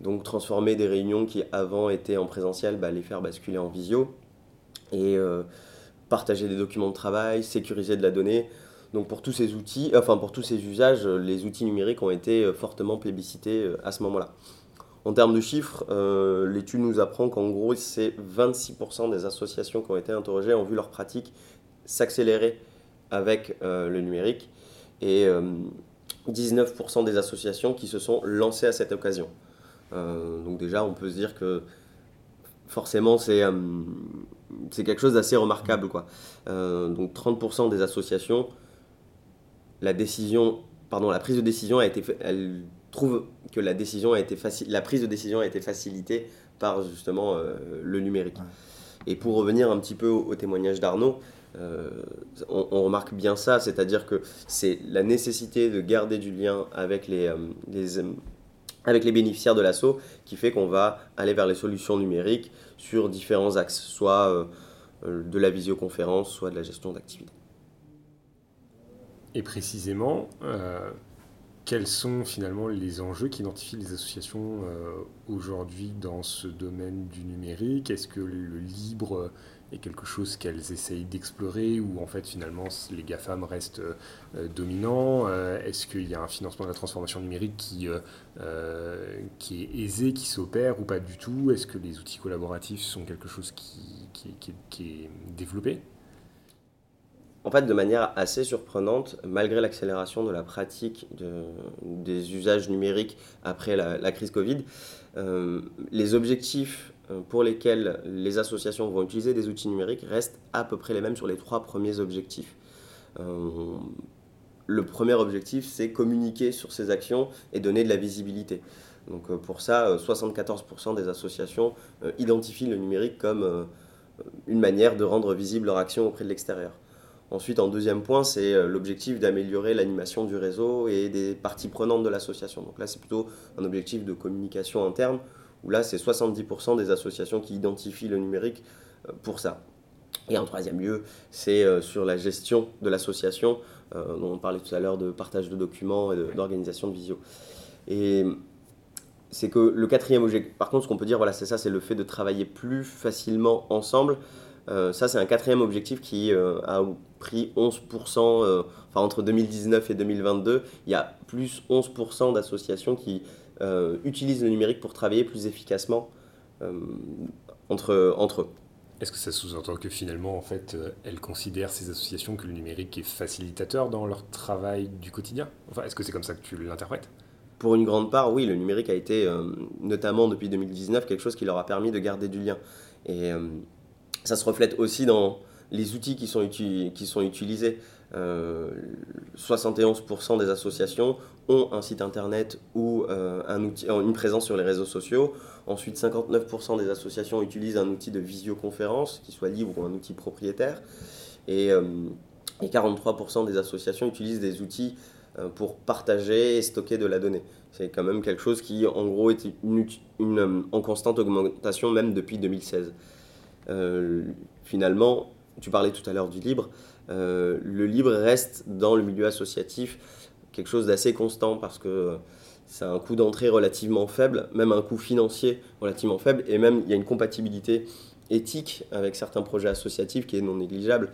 donc transformer des réunions qui avant étaient en présentiel, bah, les faire basculer en visio. Et partager des documents de travail, sécuriser de la donnée. Donc pour tous ces outils, enfin pour tous ces usages, les outils numériques ont été euh, fortement plébiscités euh, à ce moment-là. En termes de chiffres, euh, l'étude nous apprend qu'en gros, c'est 26% des associations qui ont été interrogées ont vu leur pratique s'accélérer avec le numérique et 19% des associations qui se sont lancées à cette occasion. donc déjà, on peut se dire que forcément, c'est c'est quelque chose d'assez remarquable. Quoi. Euh, donc 30% des associations, la décision, pardon, la prise de décision a été, elle trouve que la décision a été la prise de décision a été facilitée par justement euh, le numérique. Et pour revenir un petit peu au, témoignage d'Arnaud, euh, on, remarque bien ça, c'est-à-dire que c'est la nécessité de garder du lien avec les, les avec les bénéficiaires de l'assaut qui fait qu'on va aller vers les solutions numériques sur différents axes, soit euh, euh, de la visioconférence, soit de la gestion d'activité. Et précisément, euh, quels sont finalement les enjeux qu'identifient les associations aujourd'hui dans ce domaine du numérique? Est-ce que le libre est quelque chose qu'elles essayent d'explorer ou en fait finalement les GAFAM restent euh, dominants euh, Est-ce qu'il y a un financement de la transformation numérique qui, euh, qui est aisé, qui s'opère ou pas du tout? Est-ce que les outils collaboratifs sont quelque chose qui, qui, est développé? En fait, de manière assez surprenante, malgré l'accélération de la pratique de, des usages numériques après la, la crise Covid, les objectifs pour lesquels les associations vont utiliser des outils numériques restent à peu près les mêmes sur les trois premiers objectifs. Euh, le premier objectif, c'est communiquer sur ces actions et donner de la visibilité. Donc euh, pour ça, 74% des associations identifient le numérique comme une manière de rendre visible leur action auprès de l'extérieur. Ensuite, en deuxième point, c'est l'objectif d'améliorer l'animation du réseau et des parties prenantes de l'association. Donc là, c'est plutôt un objectif de communication interne où là, c'est 70% des associations qui identifient le numérique euh, pour ça. Et en troisième lieu, c'est euh, sur la gestion de l'association, euh, dont on parlait tout à l'heure de partage de documents et d'organisation de visio. Et c'est que le quatrième objectif, par contre, ce qu'on peut dire, voilà, c'est ça, c'est le fait de travailler plus facilement ensemble. Ça, c'est un quatrième objectif qui a pris 11%, euh, enfin entre 2019 et 2022, il y a plus 11% d'associations qui utilisent le numérique pour travailler plus efficacement entre, entre eux. Est-ce que ça sous-entend que finalement, en fait, elles considèrent ces associations que le numérique est facilitateur dans leur travail du quotidien? Enfin, est-ce que c'est comme ça que tu l'interprètes? Pour une grande part, oui, le numérique a été, notamment depuis 2019, quelque chose qui leur a permis de garder du lien. Et ça se reflète aussi dans les outils qui sont, qui sont utilisés. 71% euh, des associations ont un site internet ou euh, outil, une présence sur les réseaux sociaux. Ensuite, 59% des associations utilisent un outil de visioconférence, qui soit libre ou un outil propriétaire. Et, 43% euh, des associations utilisent des outils pour partager et stocker de la donnée. C'est quand même quelque chose qui, en gros, est en constante augmentation même depuis 2016. Euh, finalement, tu parlais tout à l'heure du libre, euh, le libre reste dans le milieu associatif quelque chose d'assez constant parce que c'est un coût d'entrée relativement faible, même un coût financier relativement faible, et même il y a une compatibilité éthique avec certains projets associatifs qui est non négligeable.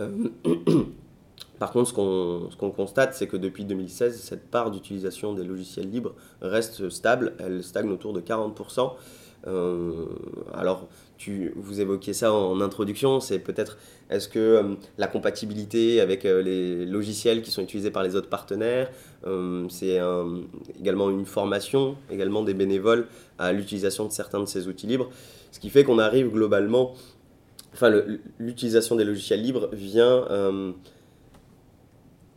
Euh, par contre, ce qu'on constate, c'est que depuis 2016, cette part d'utilisation des logiciels libres reste stable, elle stagne autour de 40%. alors, tu, vous évoquiez ça en, introduction, c'est peut-être est-ce que euh, la compatibilité avec euh, les logiciels qui sont utilisés par les autres partenaires, euh, c'est également une formation, également des bénévoles à l'utilisation de certains de ces outils libres, ce qui fait qu'on arrive globalement, enfin l'utilisation des logiciels libres vient,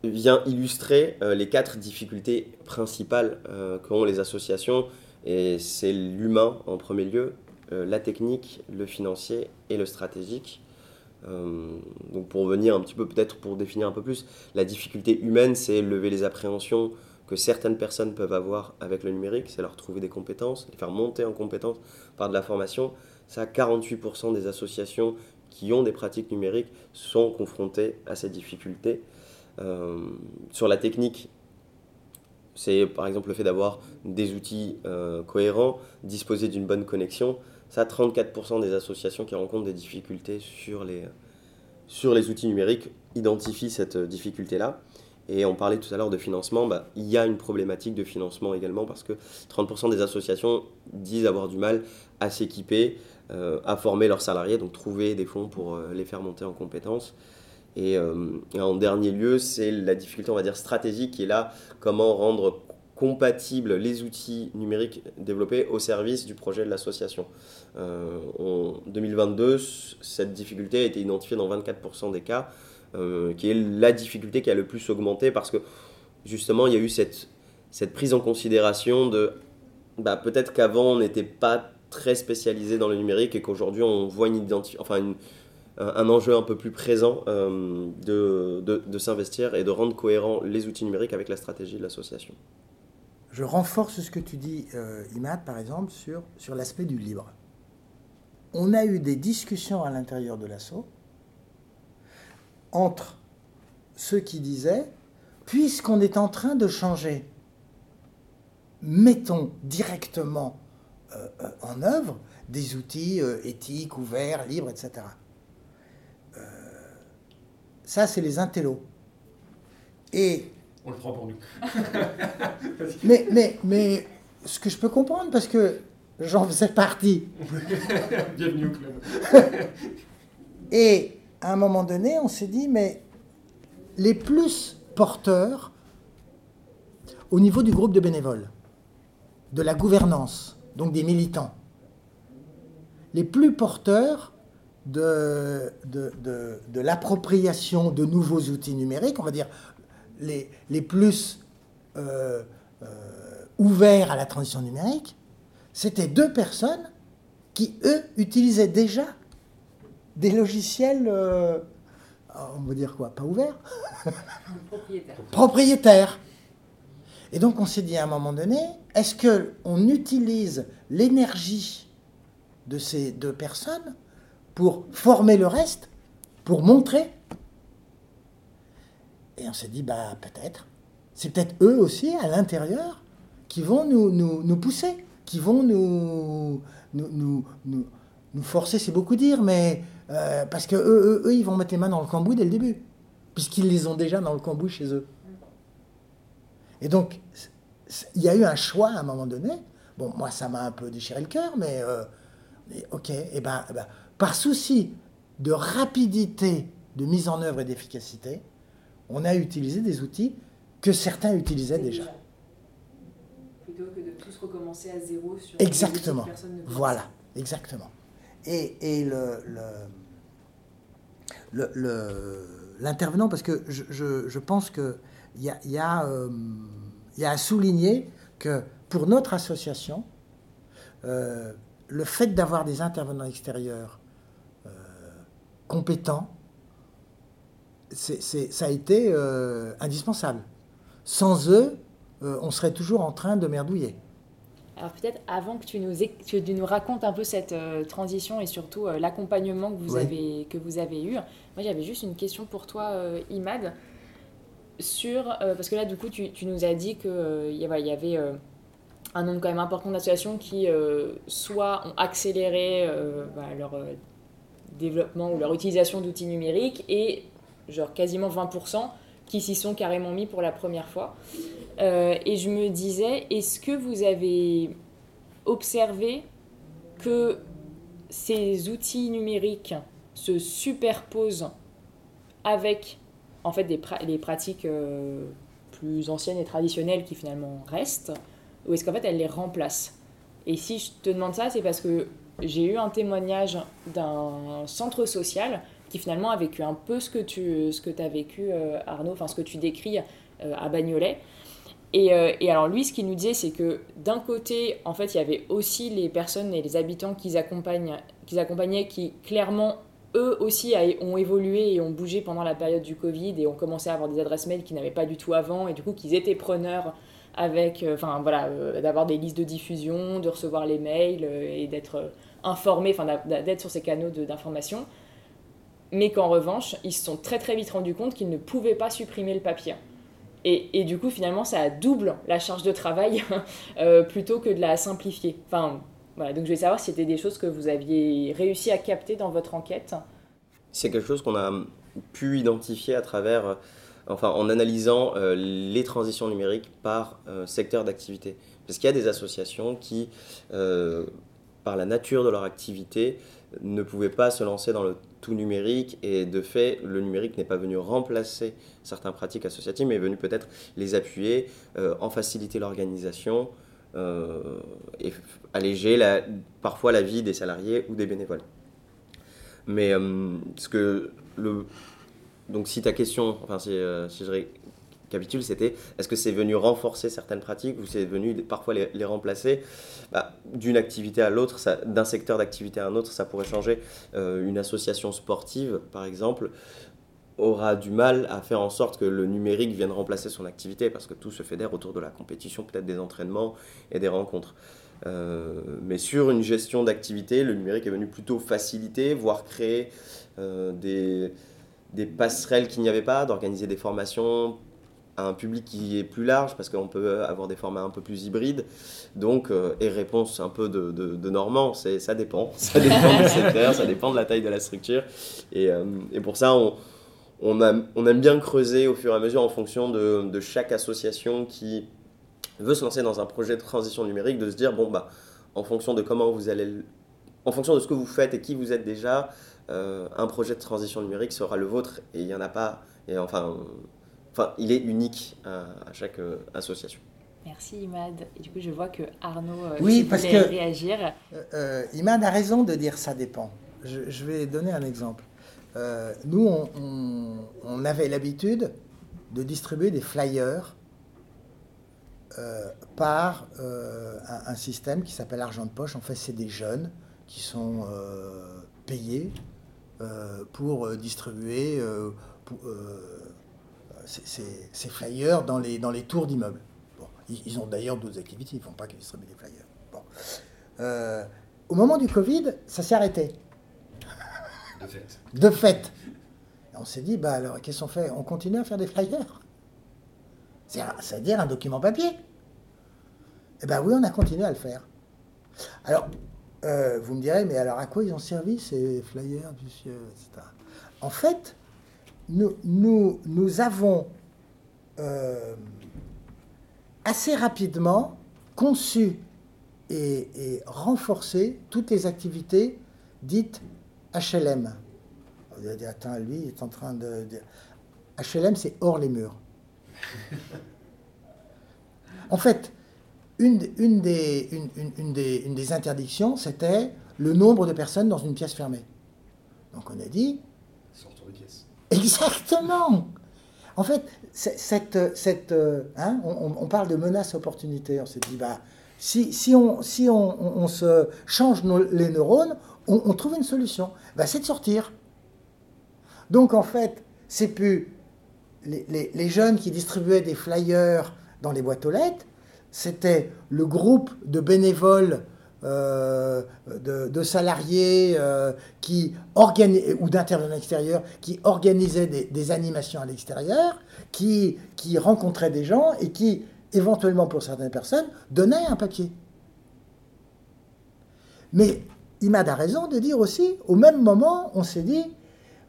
vient illustrer les quatre difficultés principales qu'ont les associations, et c'est l'humain en premier lieu, la technique, le financier et le stratégique. Euh, donc pour un petit peu peut-être pour définir un peu plus, la difficulté humaine, c'est lever les appréhensions que certaines personnes peuvent avoir avec le numérique, c'est leur trouver des compétences, les faire monter en compétences par de la formation. Ça, 48% des associations qui ont des pratiques numériques sont confrontées à ces difficultés. Euh, sur la technique, c'est par exemple le fait d'avoir des outils cohérents, disposer d'une bonne connexion. Ça, 34% des associations qui rencontrent des difficultés sur les, sur les outils numériques identifient cette difficulté-là. Et on parlait tout à l'heure de financement, bah, il y a une problématique de financement également parce que 30% des associations disent avoir du mal à s'équiper, euh, à former leurs salariés, donc trouver des fonds pour euh, les faire monter en compétences. Et, euh, et en dernier lieu, c'est la difficulté, on va dire, stratégique qui est là, comment rendre compatibles les outils numériques développés au service du projet de l'association. Euh, en 2022, cette difficulté a été identifiée dans 24% des cas, euh, qui est la difficulté qui a le plus augmenté parce que justement il y a eu cette, cette prise en considération de bah, peut-être qu'avant on n'était pas très spécialisé dans le numérique et qu'aujourd'hui on voit une enfin un enjeu un peu plus présent euh, de, de, de s'investir et de rendre cohérent les outils numériques avec la stratégie de l'association je renforce ce que tu dis, euh, Imad, par exemple, sur, l'aspect du libre. On a eu des discussions à l'intérieur de l'assaut entre ceux qui disaient, puisqu'on est en train de changer, mettons directement euh, euh, en œuvre des outils éthiques, ouverts, libres, etc. ça, c'est les intellos. Et on le prend pour nous. mais, mais, mais ce que je peux comprendre, parce que j'en faisais partie. Bienvenue au club. Et à un moment donné, on s'est dit, mais les plus porteurs au niveau du groupe de bénévoles, de la gouvernance, donc des militants, les plus porteurs de, de, de, de l'appropriation de nouveaux outils numériques, on va dire les, plus euh, euh, ouverts à la transition numérique, c'était deux personnes qui, eux, utilisaient déjà des logiciels, euh, on va dire quoi, pas ouverts Propriétaires. Propriétaires. Et donc on s'est dit à un moment donné, est-ce qu'on utilise l'énergie de ces deux personnes pour former le reste, pour montrer et on s'est dit, bah peut-être. C'est peut-être eux aussi, à l'intérieur, qui vont nous, nous, pousser, qui vont nous, nous, nous, nous, forcer, c'est beaucoup dire, mais euh, parce que eux, eux, ils vont mettre les mains dans le cambouis dès le début, puisqu'ils les ont déjà dans le cambouis chez eux. Et donc, il y a eu un choix à un moment donné. Bon, moi, ça m'a un peu déchiré le cœur, mais euh, ok, et ben, eh ben, par souci de rapidité de mise en œuvre et d'efficacité, on a utilisé des outils que certains utilisaient déjà. Plutôt que de tous recommencer à zéro sur Exactement. voilà, exactement. Et, et le, le, l'intervenant, parce que je, je, je pense qu'il y a, y, a, euh, y a à souligner que pour notre association, euh, le fait d'avoir des intervenants extérieurs euh, compétents, c'est, ça a été indispensable. Sans eux, on serait toujours en train de merdouiller. Alors peut-être avant que tu nous, tu nous racontes un peu cette euh, transition et surtout euh, l'accompagnement que, vous avez, que vous avez eu, moi j'avais juste une question pour toi, euh, Imad, sur, parce que là du coup tu, tu nous as dit qu'il y avait un nombre quand même important d'associations qui soit ont accéléré bah, leur développement ou leur utilisation d'outils numériques et genre quasiment 20% qui s'y sont carrément mis pour la première fois. Euh, et je me disais, est-ce que vous avez observé que ces outils numériques se superposent avec en fait des pratiques euh, plus anciennes et traditionnelles qui finalement restent, ou est-ce qu'en fait elles les remplacent? Et si je te demande ça, c'est parce que j'ai eu un témoignage d'un centre social qui finalement a vécu un peu ce que tu ce que as vécu, euh, Arnaud, enfin ce que tu décris euh, à Bagnolet. Et, euh, et, alors lui, ce qu'il nous disait, c'est que d'un côté, en fait, il y avait aussi les personnes et les habitants qu'ils qu'ils accompagnaient qui clairement, eux aussi, ont évolué et ont bougé pendant la période du Covid et ont commencé à avoir des adresses mail qu'ils n'avaient pas du tout avant et du coup qu'ils étaient preneurs avec, enfin voilà, d'avoir des listes de diffusion, de recevoir les mails et d'être informés, enfin d'être sur ces canaux d'information mais qu'en revanche, ils se sont très très vite rendus compte qu'ils ne pouvaient pas supprimer le papier. Et, et, du coup, finalement, ça double la charge de travail euh, plutôt que de la simplifier. Enfin, voilà, donc je vais savoir si c'était des choses que vous aviez réussi à capter dans votre enquête. C'est quelque chose qu'on a pu identifier à travers, euh, enfin, en analysant euh, les transitions numériques par secteur d'activité. Parce qu'il y a des associations qui, par la nature de leur activité, ne pouvaient pas se lancer dans le tout numérique et de fait le numérique n'est pas venu remplacer certaines pratiques associatives mais est venu peut-être les appuyer, euh, en faciliter l'organisation euh, et alléger la, parfois la vie des salariés ou des bénévoles. Mais euh, ce que le donc si ta question, enfin si, si je capitule, c'était est-ce que c'est venu renforcer certaines pratiques ou c'est venu parfois les, remplacer? Bah, D'une activité à l'autre, d'un secteur d'activité à un autre, ça pourrait changer. Euh, une association sportive, par exemple, aura du mal à faire en sorte que le numérique vienne remplacer son activité parce que tout se fédère autour de la compétition, peut-être des entraînements et des rencontres. Euh, mais sur une gestion d'activité, le numérique est venu plutôt faciliter, voire créer euh, des, des passerelles qu'il n'y avait pas, d'organiser des formations un public qui est plus large parce qu'on peut avoir des formats un peu plus hybrides. Donc, euh, et réponse un peu de, de, Normand, c'est ça dépend. Ça dépend du secteur, ça dépend de la taille de la structure. Et, euh, et pour ça, on, on, a, on, aime bien creuser au fur et à mesure en fonction de, de, chaque association qui veut se lancer dans un projet de transition numérique, de se dire, bon, bah, en fonction de comment vous allez, en fonction de ce que vous faites et qui vous êtes déjà, euh, un projet de transition numérique sera le vôtre. Et il n'y en a pas, et enfin, Enfin, il est unique à, chaque euh, association. Merci Imad. Et du coup, je vois que Arnaud euh, oui, parce que, réagir. Euh, Imad a raison de dire ça dépend. Je, vais donner un exemple. nous, on, avait l'habitude de distribuer des flyers par un, système qui s'appelle Argent de Poche. En fait, c'est des jeunes qui sont payés pour distribuer ces, flyers dans les, dans les tours d'immeubles. Bon, ils, ont d'ailleurs d'autres activités, ils ne font pas que distribuer des flyers. Bon. Euh, au moment du Covid, ça s'est arrêté. De fait. De fait. on s'est dit, bah alors, qu'est-ce qu'on fait? On continue à faire des flyers? C'est-à-dire un document papier. Eh bien oui, on a continué à le faire. Alors, euh, vous me direz, mais alors à quoi ils ont servi ces flyers du ciel, etc. En fait, nous, avons euh, assez rapidement conçu et, renforcé toutes les activités dites HLM. Attends, lui, il est en train de. HLM, c'est hors les murs. en fait, une, des, une, des, interdictions, c'était le nombre de personnes dans une pièce fermée. Donc on a dit. Exactement. En fait, cette, cette, euh, hein, on, parle de menace opportunité. On s'est dit, bah, si, si, on, si on, on- se change les neurones, on, trouve une solution. Bah, c'est de sortir. Donc en fait, c'est plus les- les jeunes qui distribuaient des flyers dans les boîtes aux lettres, c'était le groupe de bénévoles, euh, de, salariés euh, qui ou d'intervenants extérieurs qui organisaient des, animations à l'extérieur, qui, qui rencontraient des gens et qui, éventuellement pour certaines personnes, donnaient un papier. Mais Imad a raison de dire aussi, au même moment, on s'est dit,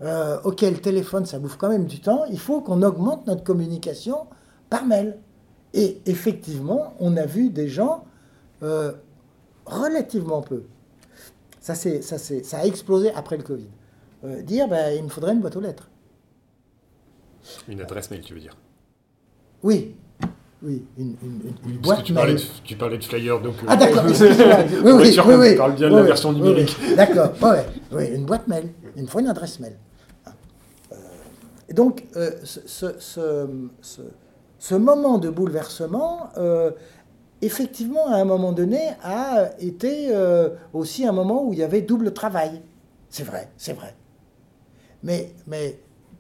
euh, ok, le téléphone, ça bouffe quand même du temps, il faut qu'on augmente notre communication par mail. Et effectivement, on a vu des gens relativement peu. Ça, c'est, ça, c'est, ça a explosé après le Covid. Euh, dire, ben, il me faudrait une boîte aux lettres. Une adresse mail, tu veux dire? Oui, oui, une, une- une- boîte tu parlais, de, mail. tu parlais de flyer, donc... euh, Ah d'accord, oui, oui, sûr oui, oui. parle bien de la version numérique. D'accord, ouais, oui, une boîte mail. Il me faut une adresse mail. Euh, Et donc, euh, ce, ce- ce- ce- ce moment de bouleversement, euh, effectivement, à un moment donné, a été euh, aussi un moment où il y avait double travail. C'est vrai, c'est vrai. Mais,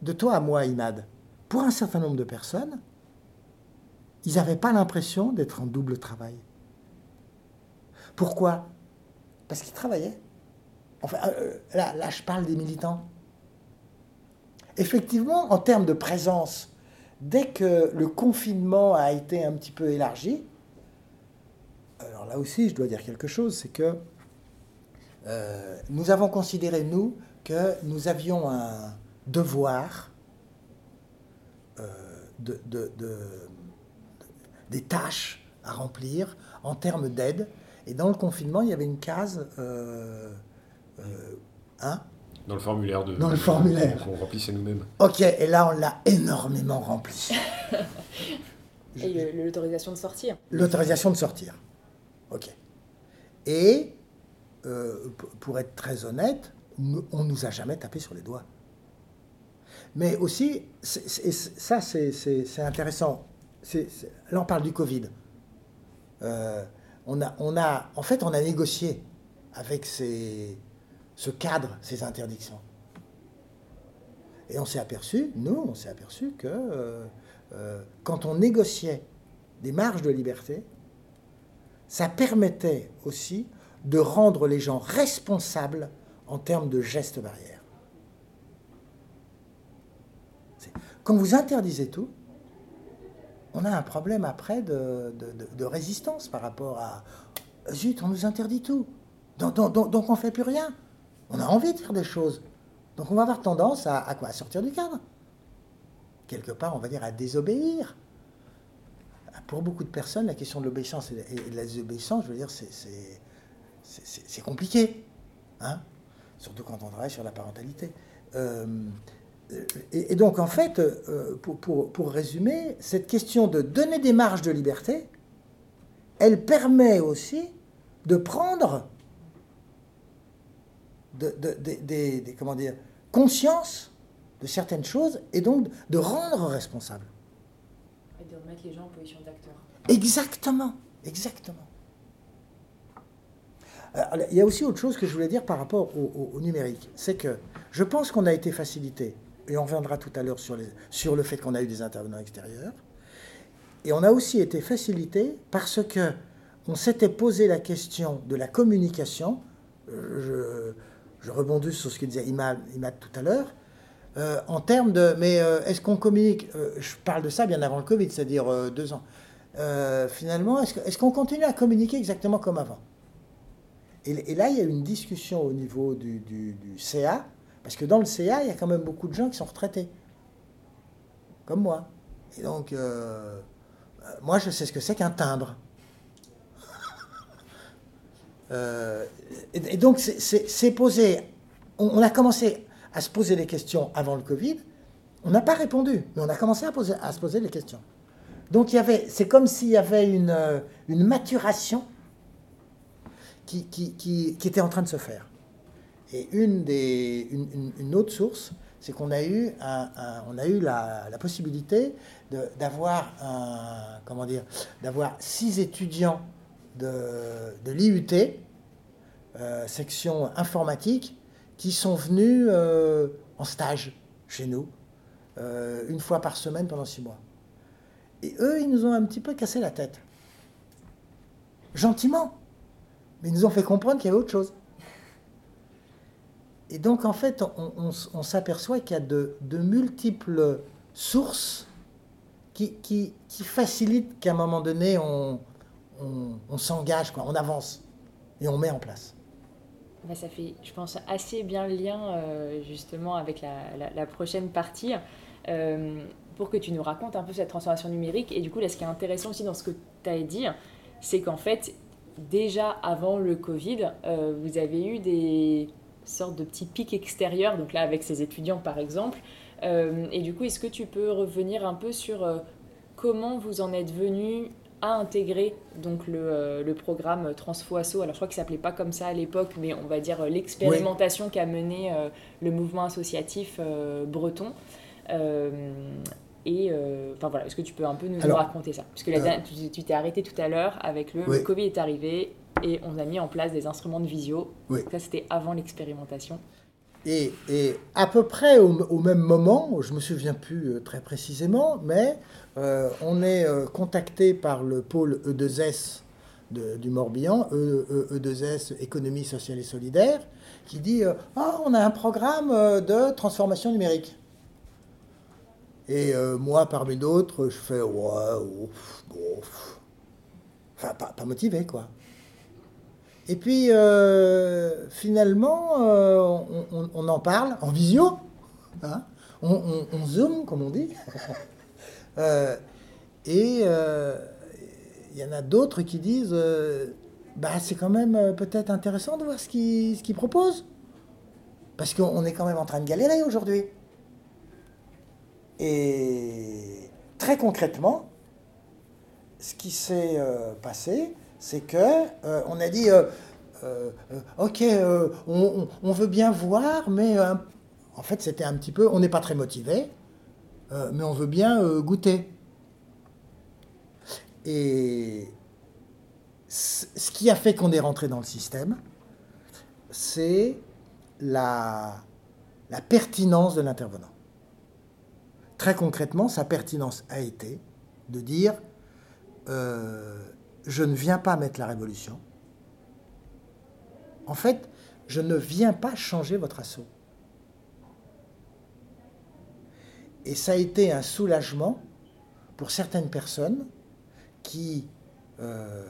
de toi à moi, Imad, pour un certain nombre de personnes, ils n'avaient pas l'impression d'être en double travail. Pourquoi? Parce qu'ils travaillaient. Enfin, euh, là, là, je parle des militants. Effectivement, en termes de présence, dès que le confinement a été un petit peu élargi, alors là aussi, je dois dire quelque chose, c'est que euh, nous avons considéré, nous, que nous avions un devoir euh, de, de- de- des tâches à remplir en termes d'aide. Et dans le confinement, il y avait une case euh, euh, hein? Dans le formulaire de... Dans le formulaire. Qu'on remplissait nous-mêmes. Ok, et là, on l'a énormément rempli. Et l'autorisation de sortir. L'autorisation de sortir. Ok. Et, euh, pour être très honnête, on nous a jamais tapé sur les doigts. Mais aussi, c'est- ça c'est- intéressant. Là, on parle du Covid. Euh, on a, on a, en fait, on a négocié avec ces, ce cadre, ces interdictions. Et on s'est aperçu, nous, on s'est aperçu que euh, quand on négociait des marges de liberté, ça permettait aussi de rendre les gens responsables en termes de gestes barrières. Quand vous interdisez tout, on a un problème après de, résistance par rapport à zut, on nous interdit tout. Donc, on ne fait plus rien. On a envie de faire des choses. Donc on va avoir tendance quoi? À sortir du cadre. Quelque part, on va dire à désobéir. Pour beaucoup de personnes, la question de l'obéissance et de- la désobéissance, je veux dire, c'est- compliqué. Hein Surtout quand on travaille sur la parentalité. Euh, et, et donc, en fait, euh, pour, résumer, cette question de donner des marges de liberté, elle permet aussi de prendre de, comment dire, conscience de certaines choses et donc de rendre responsable. De remettre les gens en position d'acteur. Exactement, exactement. Alors, il y a aussi autre chose que je voulais dire par rapport au, numérique. C'est que je pense qu'on a été facilité, et on reviendra tout à l'heure sur, sur le fait qu'on a eu des intervenants extérieurs, et on a aussi été facilité parce que on s'était posé la question de la communication. Euh, Je, rebondis sur ce que disait Imad tout à l'heure. Euh, en termes de. Mais euh, est-ce qu'on communique euh, Je parle de ça bien avant le Covid, c'est-à-dire deux ans. Finalement, est-ce qu'on continue à communiquer exactement comme avant? Et, là, il y a une discussion au niveau du, CA, parce que dans le CA, il y a quand même beaucoup de gens qui sont retraités, comme moi. Et donc, moi, je sais ce que c'est qu'un timbre. Et, donc, c'est posé. On, a commencé à se poser des questions avant le Covid. On n'a pas répondu, mais on a commencé à, poser, à se poser des questions. Donc, il y avait, c'est comme s'il y avait une, une maturation qui, était en train de se faire. Et une, des, une, autre source, c'est qu'on a eu, un, on a eu la, possibilité d'avoir comment dire, d'avoir six étudiants de, de l'IUT, euh, section informatique, qui sont venus euh, en stage chez nous, euh, une fois par semaine pendant six mois. Et eux, ils nous ont un petit peu cassé la tête. Gentiment. Mais ils nous ont fait comprendre qu'il y avait autre chose. Et donc, en fait, on, s'aperçoit qu'il y a de, multiples sources qui, qui, facilitent qu'à un moment donné, on, s'engage, on avance et on met en place. Bah, ça fait, je pense, assez bien le lien euh, justement avec la, prochaine partie. Euh, pour que tu nous racontes un peu cette transformation numérique. Et du coup, là, ce qui est intéressant aussi dans ce que tu as dit, c'est qu'en fait, déjà avant le Covid, euh, vous avez eu des sortes de petits pics extérieurs, donc là avec ces étudiants par exemple. Et du coup, est-ce que tu peux revenir un peu sur comment vous en êtes venu à intégrer donc le, le programme Transfoasso Alors je crois qu'il s'appelait pas comme ça à l'époque, mais on va dire l'expérimentation qu'a mené le mouvement associatif breton. Et euh, enfin voilà, est-ce que tu peux un peu nous, raconter ça? Parce que euh, tu t'es arrêté tout à l'heure avec le, Covid est arrivé et on a mis en place des instruments de visio. Ça, c'était avant l'expérimentation. Et, et, à peu près au, même moment, je me souviens plus euh, très précisément, mais on est contacté par le pôle E2S du Morbihan, e, e, 2 s Économie sociale et solidaire, qui dit Ah, on a un programme de transformation numérique. Et euh, moi, parmi d'autres, je fais ouais, ouf, Enfin, pas, motivé, quoi. Et puis, euh, finalement, euh, on, en parle en visio. Hein on, zoom, comme on dit. et il y en a d'autres qui disent bah, c'est quand même peut-être intéressant de voir ce qu'ils proposent. Parce qu'on est quand même en train de galérer aujourd'hui. Et très concrètement, ce qui s'est euh, passé, c'est que euh, on a dit euh, ok, on, veut bien voir, mais en fait c'était un petit peu, on n'est pas très motivé, mais on veut bien goûter. Et ce qui a fait qu'on est rentré dans le système, c'est la pertinence de l'intervenant. Très concrètement, sa pertinence a été de dire euh, je ne viens pas mettre la révolution. En fait, je ne viens pas changer votre assaut. Et ça a été un soulagement pour certaines personnes qui, euh,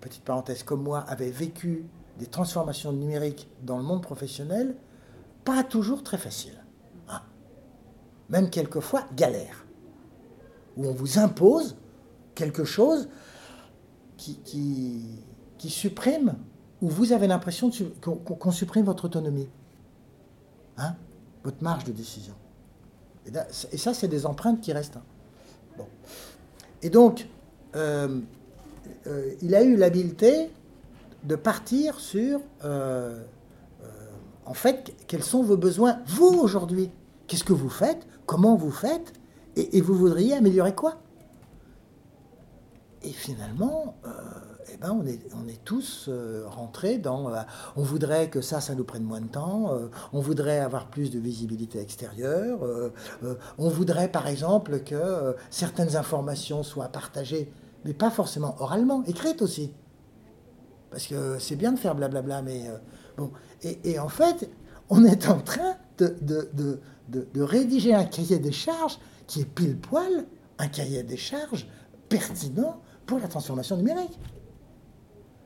petite parenthèse comme moi, avaient vécu des transformations numériques dans le monde professionnel, pas toujours très faciles même quelquefois galère, où on vous impose quelque chose qui, qui, supprime, où vous avez l'impression qu'on supprime votre autonomie, hein, votre marge de décision. Et, ça, c'est des empreintes qui restent. Hein. Bon. Et donc, euh, euh, il a eu l'habileté de partir sur, euh, en fait, quels sont vos besoins, vous, aujourd'hui? Qu'est-ce que vous faites? Comment vous faites? Et, vous voudriez améliorer quoi? Et finalement, euh, eh ben on, est, on est tous euh, rentrés dans... Euh, on voudrait que ça, ça nous prenne moins de temps, on voudrait avoir plus de visibilité extérieure, on voudrait par exemple que certaines informations soient partagées, mais pas forcément oralement, écrites aussi. Parce que c'est bien de faire blablabla, mais bon. Et, en fait, on est en train de, de, rédiger un cahier des charges qui est pile poil un cahier des charges pertinent la transformation numérique.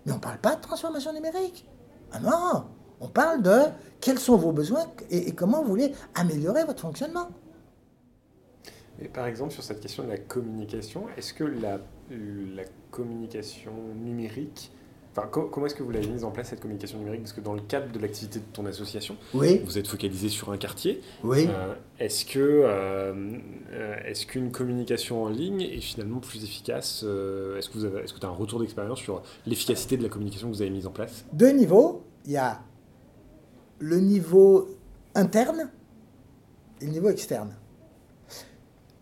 Mais on ne parle pas de transformation numérique. Ah non, on parle de quels sont vos besoins et, comment vous voulez améliorer votre fonctionnement. Et par exemple, sur cette question de la communication, est-ce que la communication numérique comment est-ce que vous l'avez mise en place cette communication numérique? Parce que dans le cadre de l'activité de ton association, vous êtes focalisé sur un quartier. Oui. Euh, est-ce que euh, euh, est-ce qu'une communication en ligne est finalement plus efficace Est-ce que vous avez, est-ce que tu as un retour d'expérience sur l'efficacité de la communication que vous avez mise en place? Deux niveaux. Il y a le niveau interne et le niveau externe.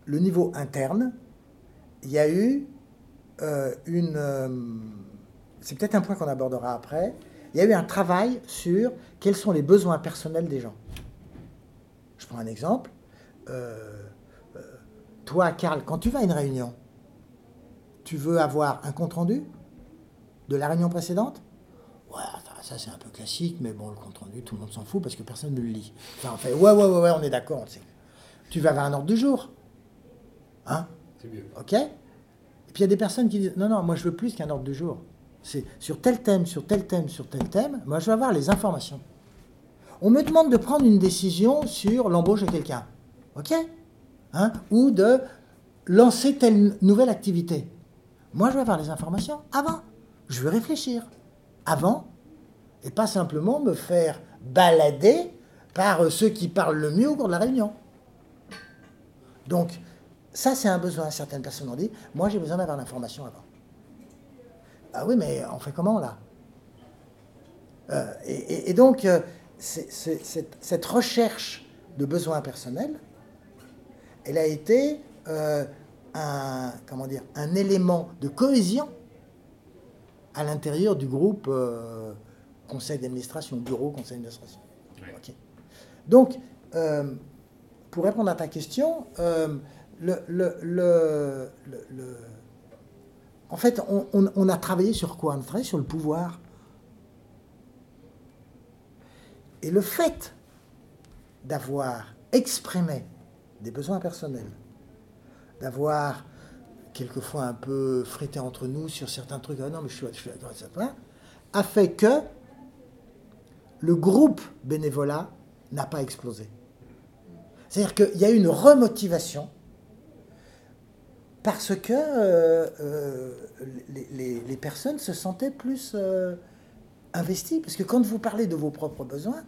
Le niveau interne, il y a eu une c'est peut-être un point qu'on abordera après, il y a eu un travail sur quels sont les besoins personnels des gens. Je prends un exemple. Euh, euh, toi, Karl, quand tu vas à une réunion, tu veux avoir un compte-rendu de la réunion précédente? Ouais, ça c'est un peu classique, mais bon, le compte-rendu, tout le monde s'en fout parce que personne ne le lit. Enfin, fait, ouais, ouais, ouais, ouais, on est d'accord. Tu vas avoir un ordre du jour. Hein? C'est mieux. Ok? Et puis il y a des personnes qui disent Non, non, moi je veux plus qu'un ordre du jour c'est sur tel thème, sur tel thème, sur tel thème, moi je vais avoir les informations. On me demande de prendre une décision sur l'embauche de quelqu'un, ok? Hein? Ou de lancer telle nouvelle activité. Moi je vais avoir les informations avant. Je vais réfléchir avant et pas simplement me faire balader par ceux qui parlent le mieux au cours de la réunion. Donc, ça, c'est un besoin. Certaines personnes ont dit, moi, j'ai besoin d'avoir l'information avant. Ah oui, mais on fait comment là? Euh, et, donc, euh, cette, recherche de besoins personnels, elle a été euh, un, comment dire, un élément de cohésion à l'intérieur du groupe conseil d'administration, bureau conseil d'administration. Donc, pour répondre à ta question, le, le en fait, on, a travaillé sur quoi On a travaillé sur le pouvoir. Et le fait d'avoir exprimé des besoins personnels, d'avoir quelquefois un peu frité entre nous sur certains trucs, ah non mais je suis, a fait que le groupe bénévolat n'a pas explosé. C'est-à-dire qu'il y a eu une remotivation parce que euh, euh, les, personnes se sentaient plus euh, investies. Parce que quand vous parlez de vos propres besoins,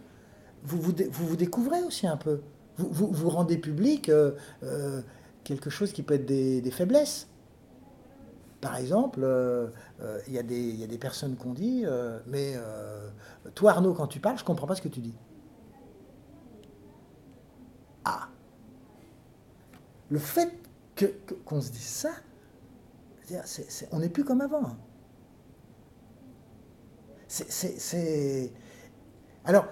vous vous, vous, découvrez aussi un peu. Vous, vous, rendez public quelque chose qui peut être des, faiblesses. Par exemple, il y, y, a des personnes qui ont dit Mais toi, Arnaud, quand tu parles, je ne comprends pas ce que tu dis. Ah Le fait qu'on se dise ça, on n'est plus comme avant. C'est. Alors,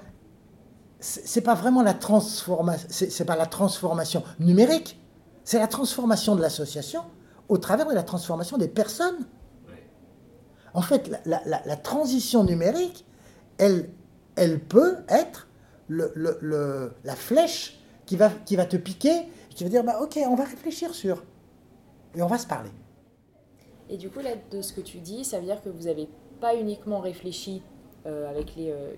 c'est pas vraiment la transformation, c'est pas la transformation numérique, c'est la transformation de l'association au travers de la transformation des personnes. En fait, la, transition numérique, elle, elle peut être le, la flèche qui va, qui va te piquer qui veut dire, bah, ok, on va réfléchir sur. Et on va se parler. Et du coup, là, de ce que tu dis, ça veut dire que vous n'avez pas uniquement réfléchi euh, avec les euh,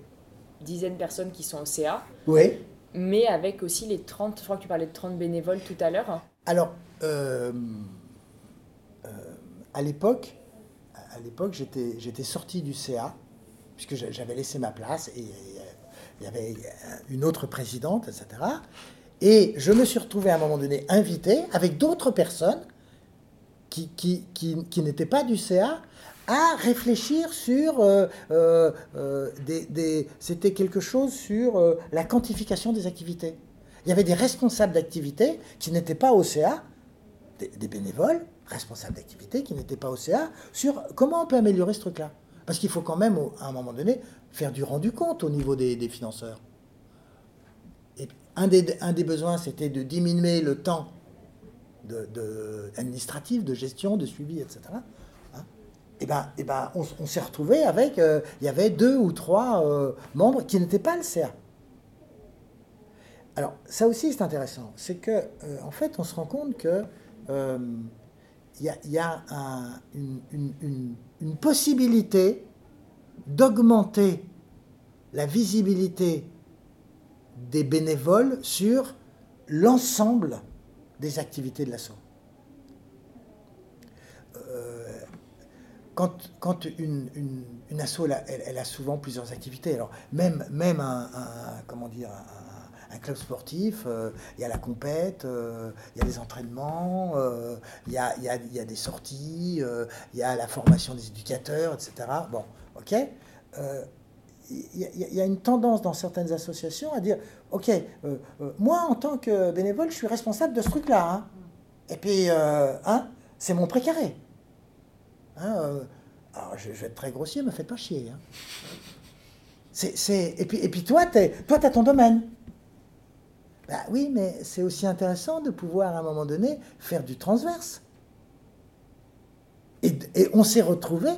dizaines de personnes qui sont au CA. Oui. Mais avec aussi les 30, je crois que tu parlais de 30 bénévoles tout à l'heure. Alors, euh, à l'époque, à l'époque, j'étais, j'étais sorti du CA, puisque j'avais laissé ma place, et il y avait une autre présidente, etc. Et je me suis retrouvé à un moment donné invité avec d'autres personnes qui, qui, qui, n'étaient pas du CA à réfléchir sur euh, euh, euh, des, c'était quelque chose sur la quantification des activités. Il y avait des responsables d'activités qui n'étaient pas au CA, des, bénévoles responsables d'activités qui n'étaient pas au CA, sur comment on peut améliorer ce truc-là. Parce qu'il faut quand même, à un moment donné, faire du rendu compte au niveau des, des financeurs un des, besoins, c'était de diminuer le temps administratif, de gestion, de suivi, etc. Hein. et ben, et ben, on, s'est retrouvé avec, euh, il y avait deux ou trois euh, membres qui n'étaient pas le CA. Alors, ça aussi, c'est intéressant. C'est que, euh, en fait, on se rend compte que il y a, une, possibilité d'augmenter la visibilité des bénévoles sur l'ensemble des activités de l'assaut. Euh, quand, une, une, elle, a- souvent plusieurs activités. Alors, même, même un, comment dire, un, club sportif, euh, il y a la compète, euh, il y a les entraînements, il y, a, y a- des sorties, il y a la formation des éducateurs, etc. Bon, ok. Il y, a- une tendance dans certaines associations à dire, ok, euh, euh, moi en tant que bénévole, je suis responsable de ce truc-là. hein. Et puis, euh, hein, c'est mon précaré. Hein, alors, je, vais être très grossier, me faites pas chier. hein. Et, puis, toi, tu as ton domaine. Bah oui, mais c'est aussi intéressant de pouvoir, à un moment donné, faire du transverse. Et, on s'est retrouvé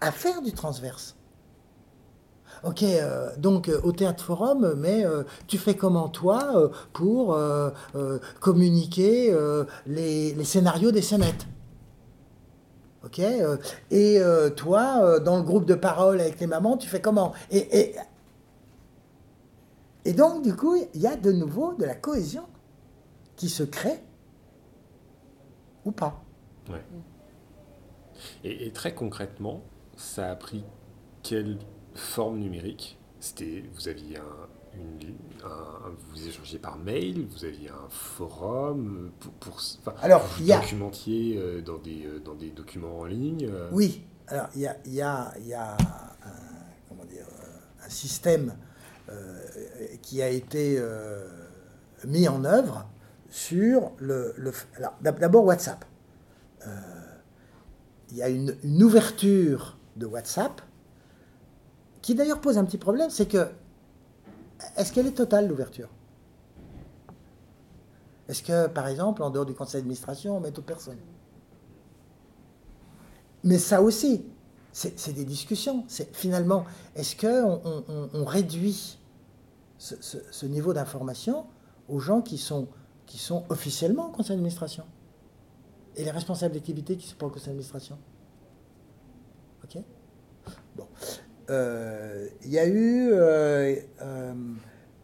à faire du transverse. Ok, euh, donc euh, au théâtre forum, mais euh, tu fais comment toi pour communiquer les, les scénarios des scénettes? Ok Et toi, dans le groupe de parole avec les mamans, tu fais comment? Et, et, et donc, du coup, il y a de nouveau de la cohésion qui se crée ou pas. Ouais. Et, et très concrètement, ça a pris quelle forme numérique C'était, vous aviez un, une, un- vous échangez par mail, vous aviez un forum pour, pour enfin, Alors, vous il y a- documentiez euh, dans des euh, dans des documents en ligne. euh, Oui, alors il y a, il y a- il y a un, comment dire, euh, un système euh, qui a été euh, mis en œuvre sur le... le d'abord WhatsApp. Euh, il y a une, une ouverture de WhatsApp qui d'ailleurs pose un petit problème, c'est que est-ce qu'elle est totale l'ouverture? Est-ce que, par exemple, en dehors du conseil d'administration, on met toute personne mais ça aussi, c'est des discussions. C'est finalement, est-ce que on, réduit ce, niveau d'information aux gens qui sont, qui sont officiellement au conseil d'administration? Et les responsables d'activité qui sont pas au conseil d'administration? Ok? Bon. Euh, Il y a eu euh, euh,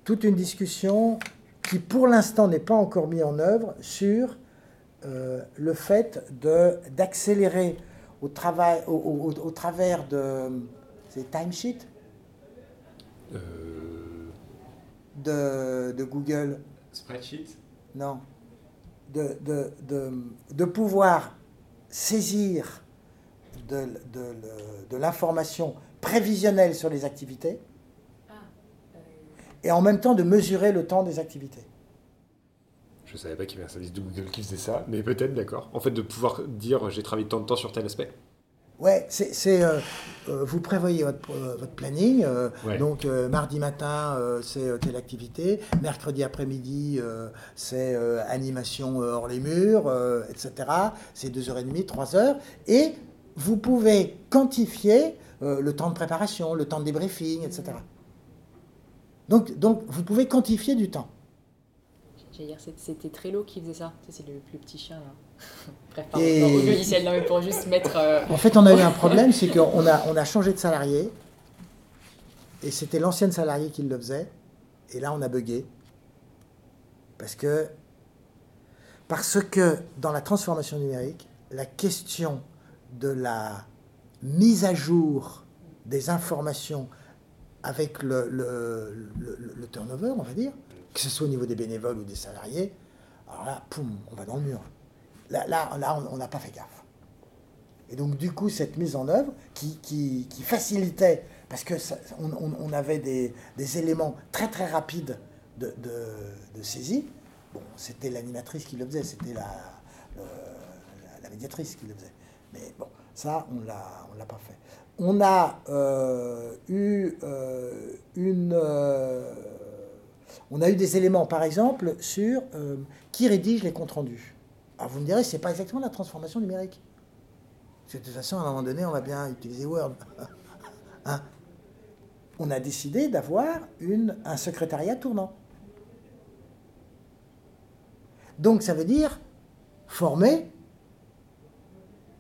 toute une discussion qui, pour l'instant, n'est pas encore mise en œuvre sur euh, le fait d'accélérer au, travail, au, au- au travers de ces timesheets euh, de, de Google, spreadsheet? non, de, de, de, de pouvoir saisir de l'information prévisionnelle sur les activités et en même temps de mesurer le temps des activités. Je savais pas qu'il y avait un service de Google qui faisait ça, mais peut-être, d'accord. En fait, de pouvoir dire j'ai travaillé tant de temps sur tel aspect. Ouais, c'est, c'est, euh, euh, vous prévoyez votre, euh, votre planning. euh, Ouais. Donc euh, mardi matin, euh, c'est euh, telle activité. Mercredi après-midi, euh, c'est euh, animation euh, hors les murs, euh, etc. C'est 2h30, 3h. Et vous pouvez quantifier euh, le temps de préparation, le temps de débriefing, etc. Donc, donc vous pouvez quantifier du temps. J'allais dire, c'était Trello qui faisait ça. C'est le, le petit chien, là. Bref, pardon, Et- non, au logiciel, non, mais pour juste mettre... euh, En fait, on a eu un problème, c'est qu'on a, on a changé de salarié, et c'était l'ancienne salariée qui le faisait, et là, on a bugué. Parce que, parce que dans la transformation numérique, la question de la mise à jour des informations avec le, le, le- turnover, on va dire, que ce soit au niveau des bénévoles ou des salariés, alors là, poum, on va dans le mur. Là, là, là on- n'a pas fait gaffe. Et donc, du coup, cette mise en œuvre qui, qui- qui facilitait, parce que on, avait des, des éléments très très rapides de, de- de saisie. Bon, c'était l'animatrice qui le faisait, c'était la, la, la médiatrice qui le faisait. Mais bon, ça, on on l'a pas fait. On a euh, eu euh, une, euh, on a eu des éléments, par exemple, sur qui rédige les comptes rendus. Alors vous me direz, c'est pas exactement la transformation numérique. Parce que de toute façon, à un moment donné, on va bien utiliser Word. Hein? On a décidé d'avoir un secrétariat tournant. Donc ça veut dire former,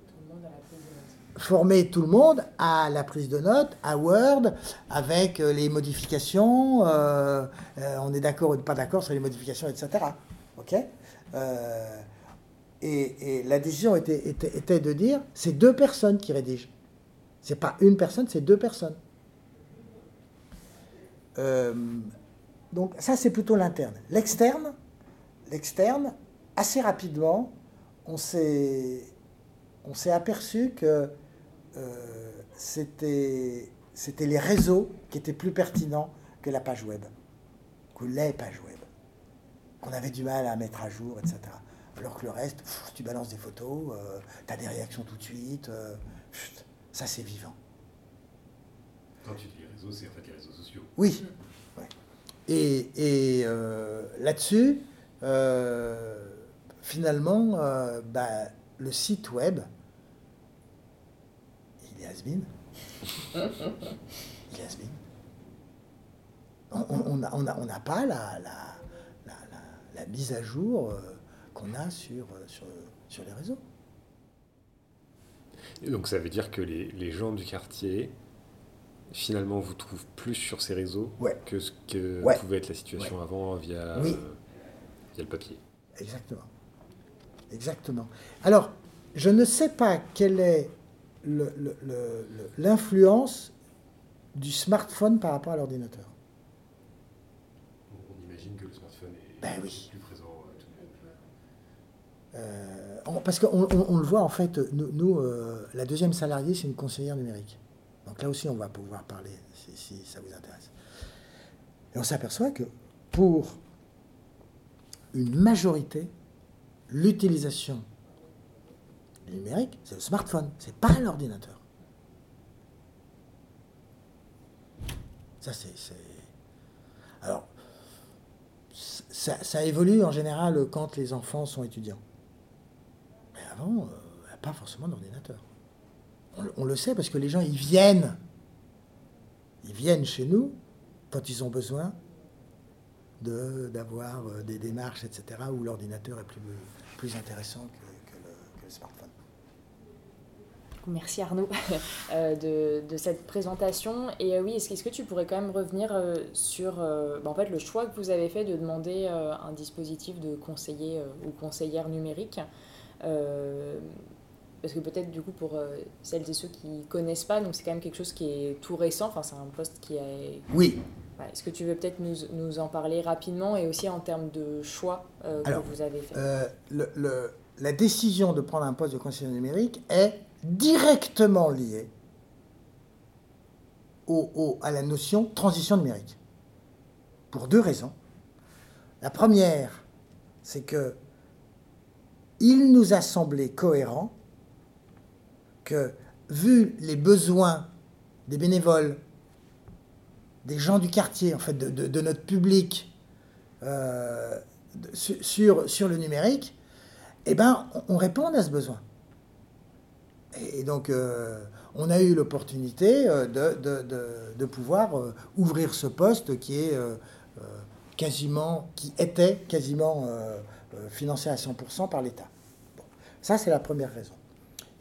Tout le monde à la prise de notes. Former tout le monde à la prise de notes, à Word, avec euh, les modifications. euh, euh, on est d'accord ou pas d'accord sur les modifications, etc. Ok? Et, et la décision était, était, était de dire c'est deux personnes qui rédigent. C'est pas une personne, c'est deux personnes. Donc ça, c'est plutôt l'interne. L'externe, l'externe, assez rapidement, on s'est, aperçu que c'était, c'était les réseaux qui étaient plus pertinents que la page web, que les pages web, qu'on avait du mal à mettre à jour, etc. Alors que le reste, pff, tu balances des photos, tu as des réactions tout de suite, euh, ça c'est vivant. Quand tu dis les réseaux, c'est en fait les réseaux sociaux. Oui. Ouais. Et, et, euh, là-dessus, euh, finalement, euh, bah, le site web, est has-been. On n'a on a, on a pas la, la, la, mise à jour euh, qu'on a sur, euh, sur, sur les réseaux. Et donc ça veut dire que les, les gens du quartier, finalement, vous trouvent plus sur ces réseaux Ouais. que ce que Ouais. pouvait être la situation avant via, Oui. euh, via le papier. Exactement. Exactement. Alors, je ne sais pas quelle est l'influence du smartphone par rapport à l'ordinateur. On imagine que le smartphone est Ben oui. plus présent euh, tout. Euh, on- parce qu'on on- on le voit, en fait, nous, nous, euh, la deuxième salariée, c'est une conseillère numérique. Donc là aussi, on va pouvoir parler, si, si ça vous intéresse. Et on s'aperçoit que pour une majorité, l'utilisation numérique, c'est le smartphone, c'est pas l'ordinateur. Ça, c'est... Alors, ça, évolue en général quand les enfants sont étudiants. Mais avant, euh, pas forcément d'ordinateur. On, le- sait parce que les gens, ils viennent. Ils viennent chez nous quand ils ont besoin d'avoir euh, des démarches, etc., où l'ordinateur est plus, plus intéressant que, que le, que le smartphone. Merci Arnaud euh, de, de cette présentation. Et euh, oui, est-ce que, est-ce que tu pourrais quand même revenir euh, sur bah, en fait, le choix que vous avez fait de demander un dispositif de conseiller ou conseillère numérique Parce que peut-être du coup pour euh, celles et ceux qui connaissent pas, donc c'est quand même quelque chose qui est tout récent, enfin c'est un poste qui est... Oui, Ouais, Est-ce que tu veux peut-être nous, nous en parler rapidement et aussi en termes de choix euh, que vous avez fait? euh, le- le- la décision de prendre un poste de conseiller numérique est directement liée au- à la notion transition numérique. Pour deux raisons. La première, c'est que il nous a semblé cohérent que, vu les besoins des bénévoles, des gens du quartier, en fait, de, de- notre public, euh, sur le numérique, eh ben, on, on répond à ce besoin. Et, donc, euh, on a eu l'opportunité euh, de, de- de- pouvoir euh, ouvrir ce poste qui est quasiment, qui était quasiment financé à 100% par l'État. Ça, c'est la première raison.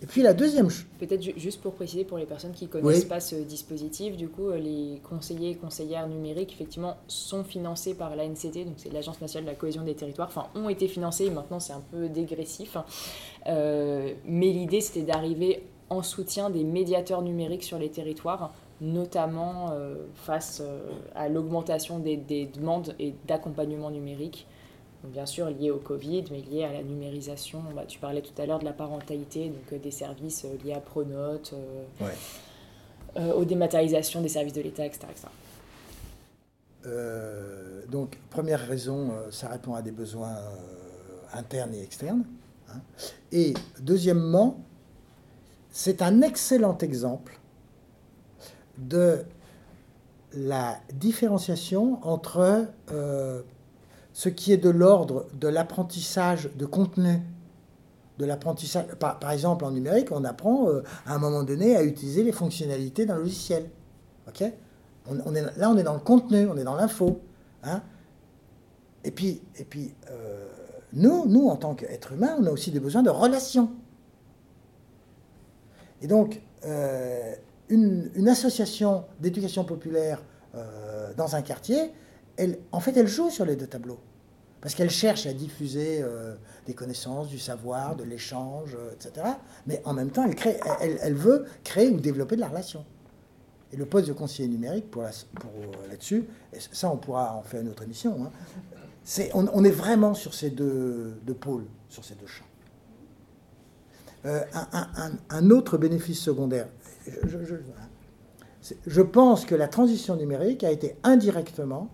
Et puis la deuxième chose, Peut-être ju- juste pour préciser pour les personnes qui ne connaissent Oui. pas ce dispositif, du coup, euh, les conseillers et conseillères numériques, effectivement, sont financés par l'ANCT, donc c'est l'Agence nationale de la cohésion des territoires, enfin, ont été financés, maintenant c'est un peu dégressif. Euh, mais l'idée, c'était d'arriver en soutien des médiateurs numériques sur les territoires, notamment euh, face à l'augmentation des, des demandes et d'accompagnement numérique. Bien sûr lié au Covid, mais lié à la numérisation. Bah, tu parlais tout à l'heure de la parentalité, donc euh, des services euh, liés à Pronote, euh, Ouais. aux dématérialisations des services de l'État, etc. etc. Donc, première raison, ça répond à des besoins internes et externes. hein. Et deuxièmement, c'est un excellent exemple de la différenciation entre ce qui est de l'ordre de l'apprentissage de contenu, de l'apprentissage. Par, exemple, en numérique, on apprend euh, à un moment donné à utiliser les fonctionnalités d'un logiciel. ok? Là, on est dans le contenu, on est dans l'info. hein. et puis, et puis euh, nous, nous, en tant qu'êtres humains, on a aussi des besoins de relations. Et donc, une, association d'éducation populaire dans un quartier, elle, en fait, elle joue sur les deux tableaux. Parce qu'elle cherche à diffuser des connaissances, du savoir, de l'échange, etc. Mais en même temps, elle, crée, elle, veut créer ou développer de la relation. Et le poste de conseiller numérique, pour, là-dessus, ça on pourra en faire une autre émission, hein, on, est vraiment sur ces deux, pôles, sur ces deux champs. Euh, un, autre bénéfice secondaire, je, pense que la transition numérique a été indirectement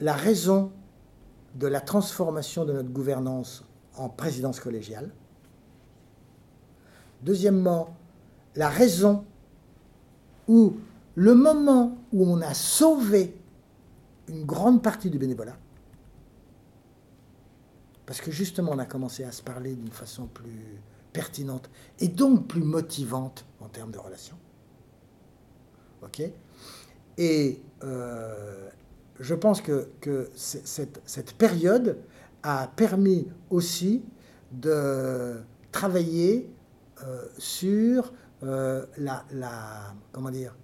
la raison de la transformation de notre gouvernance en présidence collégiale. Deuxièmement, la raison où le moment où on a sauvé une grande partie du bénévolat, parce que justement, on a commencé à se parler d'une façon plus pertinente et donc plus motivante en termes de relations. OK? Et euh, je pense que, cette, période a permis aussi de travailler euh, sur euh, la, comment dire,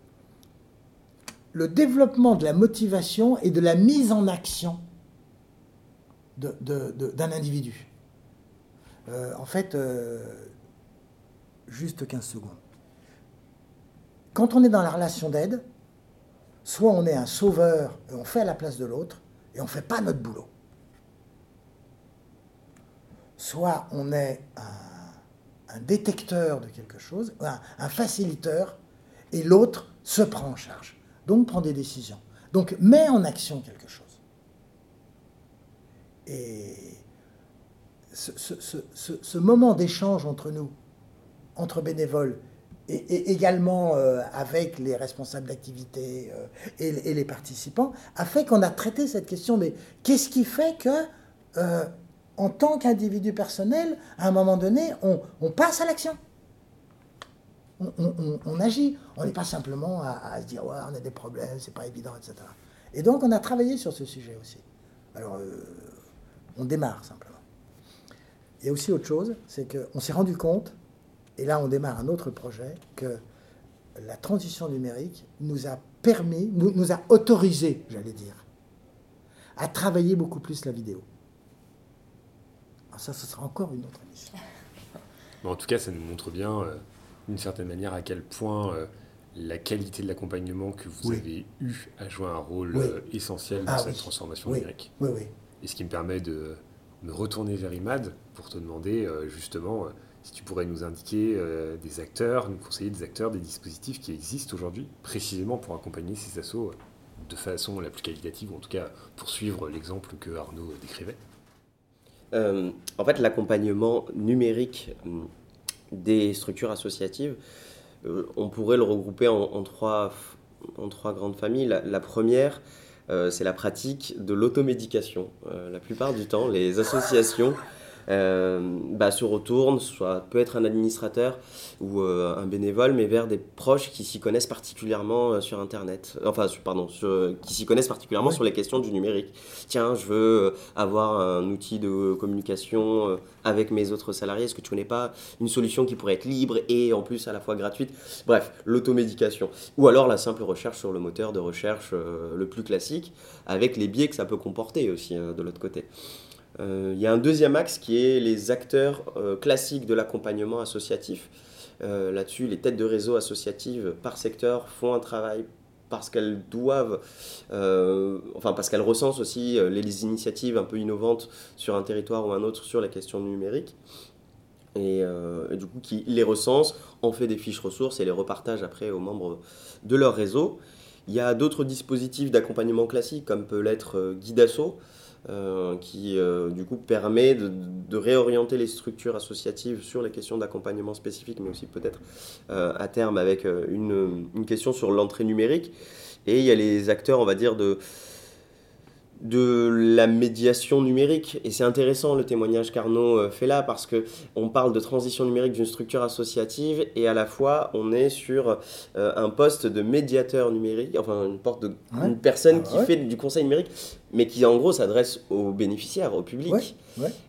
le développement de la motivation et de la mise en action d'un individu. Euh, en fait, juste 15 secondes. Quand on est dans la relation d'aide, soit on est un sauveur et on fait à la place de l'autre et on ne fait pas notre boulot. Soit on est un, détecteur de quelque chose, un, un faciliteur, et l'autre se prend en charge. Donc prend des décisions. Donc met en action quelque chose. Et ce, moment d'échange entre nous, entre bénévoles, et, également euh, avec les responsables d'activité euh, et, les participants, a fait qu'on a traité cette question, mais qu'est-ce qui fait que, euh, en tant qu'individu personnel, à un moment donné, on, passe à l'action on, agit. On n'est pas simplement à, se dire, ouais, on a des problèmes, c'est pas évident, etc. Et donc, on a travaillé sur ce sujet aussi. Alors, on démarre simplement. Il y a aussi autre chose, c'est qu'on s'est rendu compte, et là on démarre un autre projet, que la transition numérique nous a permis, nous, a autorisé, j'allais dire, à travailler beaucoup plus la vidéo. Alors ça, ce sera encore une autre émission. en tout cas, ça nous montre bien, euh, d'une certaine manière, à quel point euh, la qualité de l'accompagnement que vous avez eu a joué un rôle euh, essentiel dans ah cette transformation numérique. Oui, oui. Et ce qui me permet de me retourner vers Imad pour te demander euh, justement euh, si tu pourrais nous indiquer euh, des acteurs, nous conseiller des acteurs, des dispositifs qui existent aujourd'hui précisément pour accompagner ces assos de façon la plus qualitative, ou en tout cas pour suivre l'exemple que Arnaud décrivait. en fait, l'accompagnement numérique hum, des structures associatives, on pourrait le regrouper en, trois, en trois grandes familles. la première, euh, c'est la pratique de l'automédication. Euh, la plupart du temps, les associations euh, bah, se retournent, soit peut être un administrateur ou un bénévole, mais vers des proches qui s'y connaissent particulièrement sur Internet, enfin, pardon, qui s'y connaissent particulièrement sur les questions du numérique. Tiens, je veux avoir un outil de communication avec mes autres salariés. Est-ce que tu connais pas une solution qui pourrait être libre et en plus à la fois gratuite? Bref, l'automédication. Ou alors la simple recherche sur le moteur de recherche le plus classique, avec les biais que ça peut comporter aussi de l'autre côté. Euh, il y a un deuxième axe qui est les acteurs euh, classiques de l'accompagnement associatif. Euh, là-dessus, les têtes de réseau associatives par secteur font un travail parce qu'elles doivent, enfin parce qu'elles recensent aussi les initiatives un peu innovantes sur un territoire ou un autre sur la question numérique. Et, du coup, qui les recense, en fait des fiches ressources et les repartage après aux membres de leur réseau. Il y a d'autres dispositifs d'accompagnement classiques, comme peut l'être Guidasso, euh, qui euh, du coup permet de, réorienter les structures associatives sur les questions d'accompagnement spécifique, mais aussi peut-être euh, à terme avec une, une, question sur l'entrée numérique. Et il y a les acteurs, on va dire, de, de la médiation numérique. Et c'est intéressant le témoignage qu'Arnaud euh, fait là parce que on parle de transition numérique d'une structure associative et à la fois on est sur euh, un poste de médiateur numérique, enfin une, porte de, une personne ah qui fait du conseil numérique, mais qui en gros s'adresse aux bénéficiaires, au public.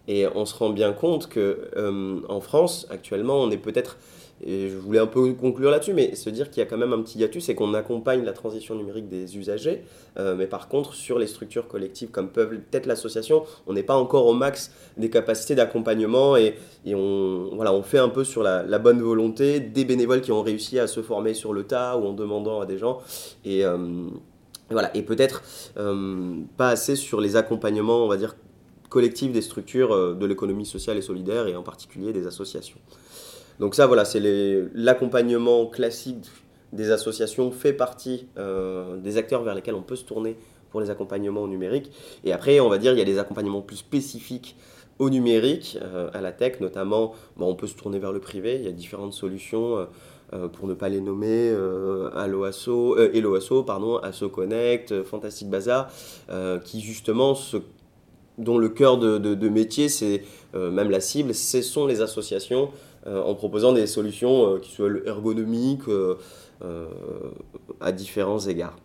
Et on se rend bien compte que euh, en France actuellement on est peut-être et je voulais un peu conclure là-dessus, mais se dire qu'il y a quand même un petit hiatus, c'est qu'on accompagne la transition numérique des usagers, euh, mais par contre, sur les structures collectives comme peuvent peut-être l'association, on n'est pas encore au max des capacités d'accompagnement et, on, voilà, on fait un peu sur la, bonne volonté des bénévoles qui ont réussi à se former sur le tas ou en demandant à des gens. Et, euh, voilà, et peut-être euh, pas assez sur les accompagnements, on va dire, collectifs des structures de l'économie sociale et solidaire et en particulier des associations. Donc ça, voilà, c'est l'accompagnement classique des associations fait partie euh, des acteurs vers lesquels on peut se tourner pour les accompagnements numériques. Et après, on va dire, il y a des accompagnements plus spécifiques au numérique, euh, à la tech notamment. on peut se tourner vers le privé. Il y a différentes solutions. Euh, pour ne pas les nommer, euh, Asso, Hello pardon, Asso Connect, Fantastic Bazaar, qui justement dont le cœur de, de métier, c'est même la cible, ce sont les associations euh, en proposant des solutions euh, qui soient ergonomiques euh, à différents égards.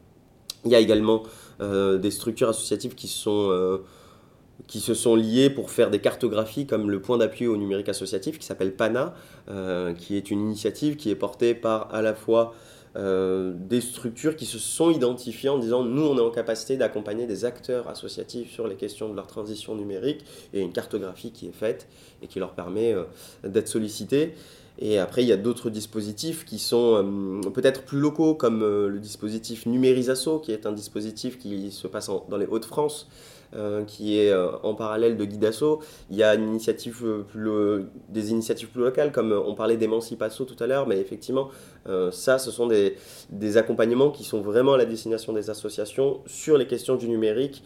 Il y a également des structures associatives qui se sont liées pour faire des cartographies comme le point d'appui au numérique associatif qui s'appelle PANA, qui est une initiative qui est portée par à la fois euh, des structures qui se sont identifiées en disant nous on est en capacité d'accompagner des acteurs associatifs sur les questions de leur transition numérique et une cartographie qui est faite et qui leur permet euh, d'être sollicités. Et après, il y a d'autres dispositifs qui sont euh, peut-être plus locaux, comme le dispositif Numérisasso, qui est un dispositif qui se passe dans les Hauts-de-France, qui est euh, en parallèle de Guidasso. Il y a plus, des initiatives plus locales, comme on parlait d'Emancipasso tout à l'heure, mais effectivement, euh, ça, ce sont des, accompagnements qui sont vraiment à la destination des associations sur les questions du numérique.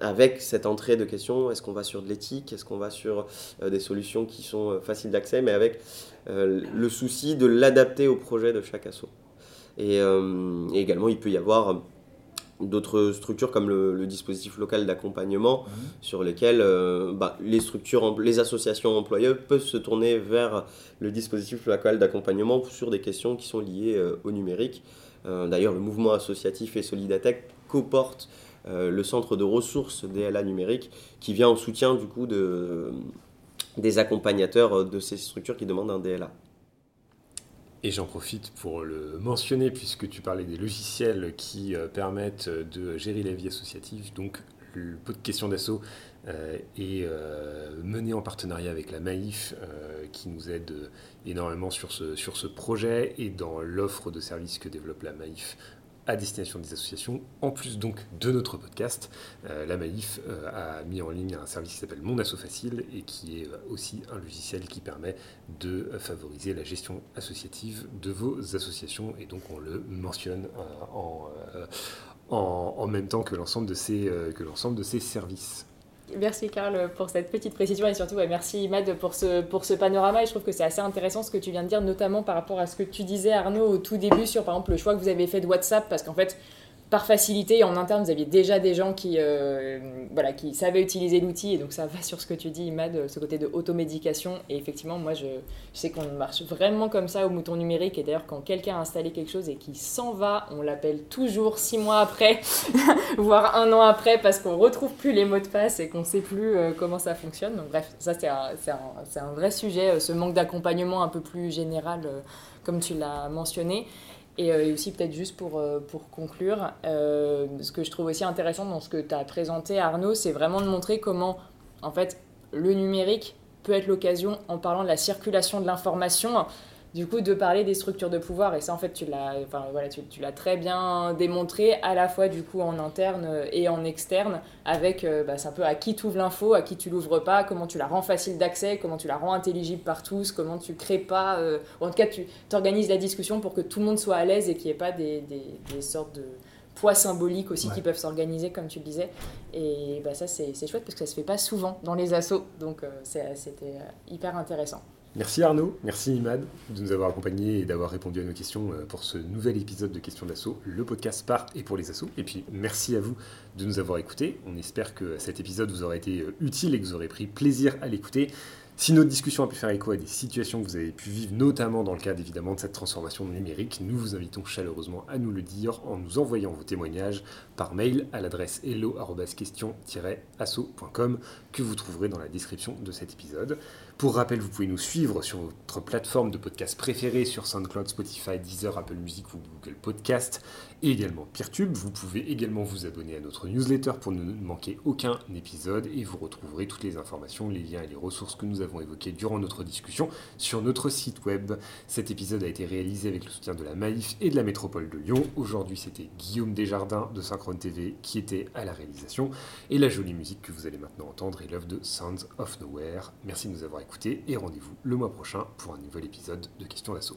avec cette entrée de questions, est-ce qu'on va sur de l'éthique, est-ce qu'on va sur des solutions qui sont faciles d'accès, mais avec le souci de l'adapter au projet de chaque asso. Et, et, également, il peut y avoir d'autres structures comme le, dispositif local d'accompagnement mhm. sur lesquels euh, bah, les structures, les associations employeurs peuvent se tourner vers le dispositif local d'accompagnement sur des questions qui sont liées euh, au numérique. Euh, d'ailleurs, le mouvement associatif et Solidatech coporte le centre de ressources DLA numérique qui vient en soutien du coup de, des accompagnateurs de ces structures qui demandent un DLA. Et j'en profite pour le mentionner puisque tu parlais des logiciels qui euh, permettent de gérer la vie associative. Donc le pot de questions d'assaut euh, est euh, mené en partenariat avec la Maïf qui nous aide énormément sur ce, sur ce projet et dans l'offre de services que développe la Maïf à destination des associations. En plus donc de notre podcast, euh, la Maïf euh, a mis en ligne un service qui s'appelle Mon Asso Facile et qui est euh, aussi un logiciel qui permet de favoriser la gestion associative de vos associations et donc on le mentionne en, en, même temps que l'ensemble de, ces, que l'ensemble de ces services. Merci Karl pour cette petite précision et surtout merci Imad pour ce, pour ce panorama. Et je trouve que c'est assez intéressant ce que tu viens de dire notamment par rapport à ce que tu disais Arnaud au tout début sur par exemple le choix que vous avez fait de WhatsApp parce qu'en fait par facilité, en interne, vous aviez déjà des gens qui, euh, voilà, qui savaient utiliser l'outil, et donc ça va sur ce que tu dis, Imad, ce côté de automédication. Et effectivement, moi, je, sais qu'on marche vraiment comme ça au mouton numérique, et d'ailleurs, quand quelqu'un a installé quelque chose et qui s'en va, on l'appelle toujours six mois après, voire un an après, parce qu'on retrouve plus les mots de passe et qu'on sait plus euh, comment ça fonctionne. Donc bref, ça c'est un, un, un, vrai sujet, euh, ce manque d'accompagnement un peu plus général, comme tu l'as mentionné. Euh, et aussi peut-être juste pour, euh, pour conclure, euh, ce que je trouve aussi intéressant dans ce que tu as présenté Arnaud, c'est vraiment de montrer comment en fait le numérique peut être l'occasion, en parlant de la circulation de l'information, du coup de parler des structures de pouvoir. Et ça en fait tu l'as enfin, voilà, tu, tu l'as très bien démontré à la fois du coup en interne et en externe avec euh, bah, c'est un peu à qui tu ouvres l'info à qui tu l'ouvres pas comment tu la rends facile d'accès comment tu la rends intelligible par tous comment tu crées pas euh, ou en tout cas tu organises la discussion pour que tout le monde soit à l'aise et qu'il n'y ait pas des, des, des, sortes de poids symboliques aussi qui peuvent s'organiser comme tu le disais. Et bah, ça c'est, chouette parce que ça se fait pas souvent dans les assos. Donc euh, c'était hyper intéressant Merci Arnaud, merci Imad de nous avoir accompagnés et d'avoir répondu à nos questions euh, pour ce nouvel épisode de Questions d'Assaut, le podcast par et pour les assos. Et puis merci à vous de nous avoir écoutés. On espère que cet épisode vous aura été euh, utile et que vous aurez pris plaisir à l'écouter. Si notre discussion a pu faire écho à des situations que vous avez pu vivre, notamment dans le cadre évidemment de cette transformation numérique, nous vous invitons chaleureusement à nous le dire en nous envoyant vos témoignages par mail à l'adresse hello-question-asso.com que vous trouverez dans la description de cet épisode. Pour rappel, vous pouvez nous suivre sur votre plateforme de podcast préférée sur SoundCloud, Spotify, Deezer, Apple Music ou Google Podcast et également Peertube. Vous pouvez également vous abonner à notre newsletter pour ne manquer aucun épisode et vous retrouverez toutes les informations, les liens et les ressources que nous avons évoquées durant notre discussion sur notre site web. Cet épisode a été réalisé avec le soutien de la Maïf et de la métropole de Lyon. Aujourd'hui, c'était Guillaume Desjardins de Synchrone TV qui était à la réalisation et la jolie musique que vous allez maintenant entendre est l'œuvre de Sounds of Nowhere. Merci de nous avoir écoutés et rendez-vous le mois prochain pour un nouvel épisode de Questions d'assaut.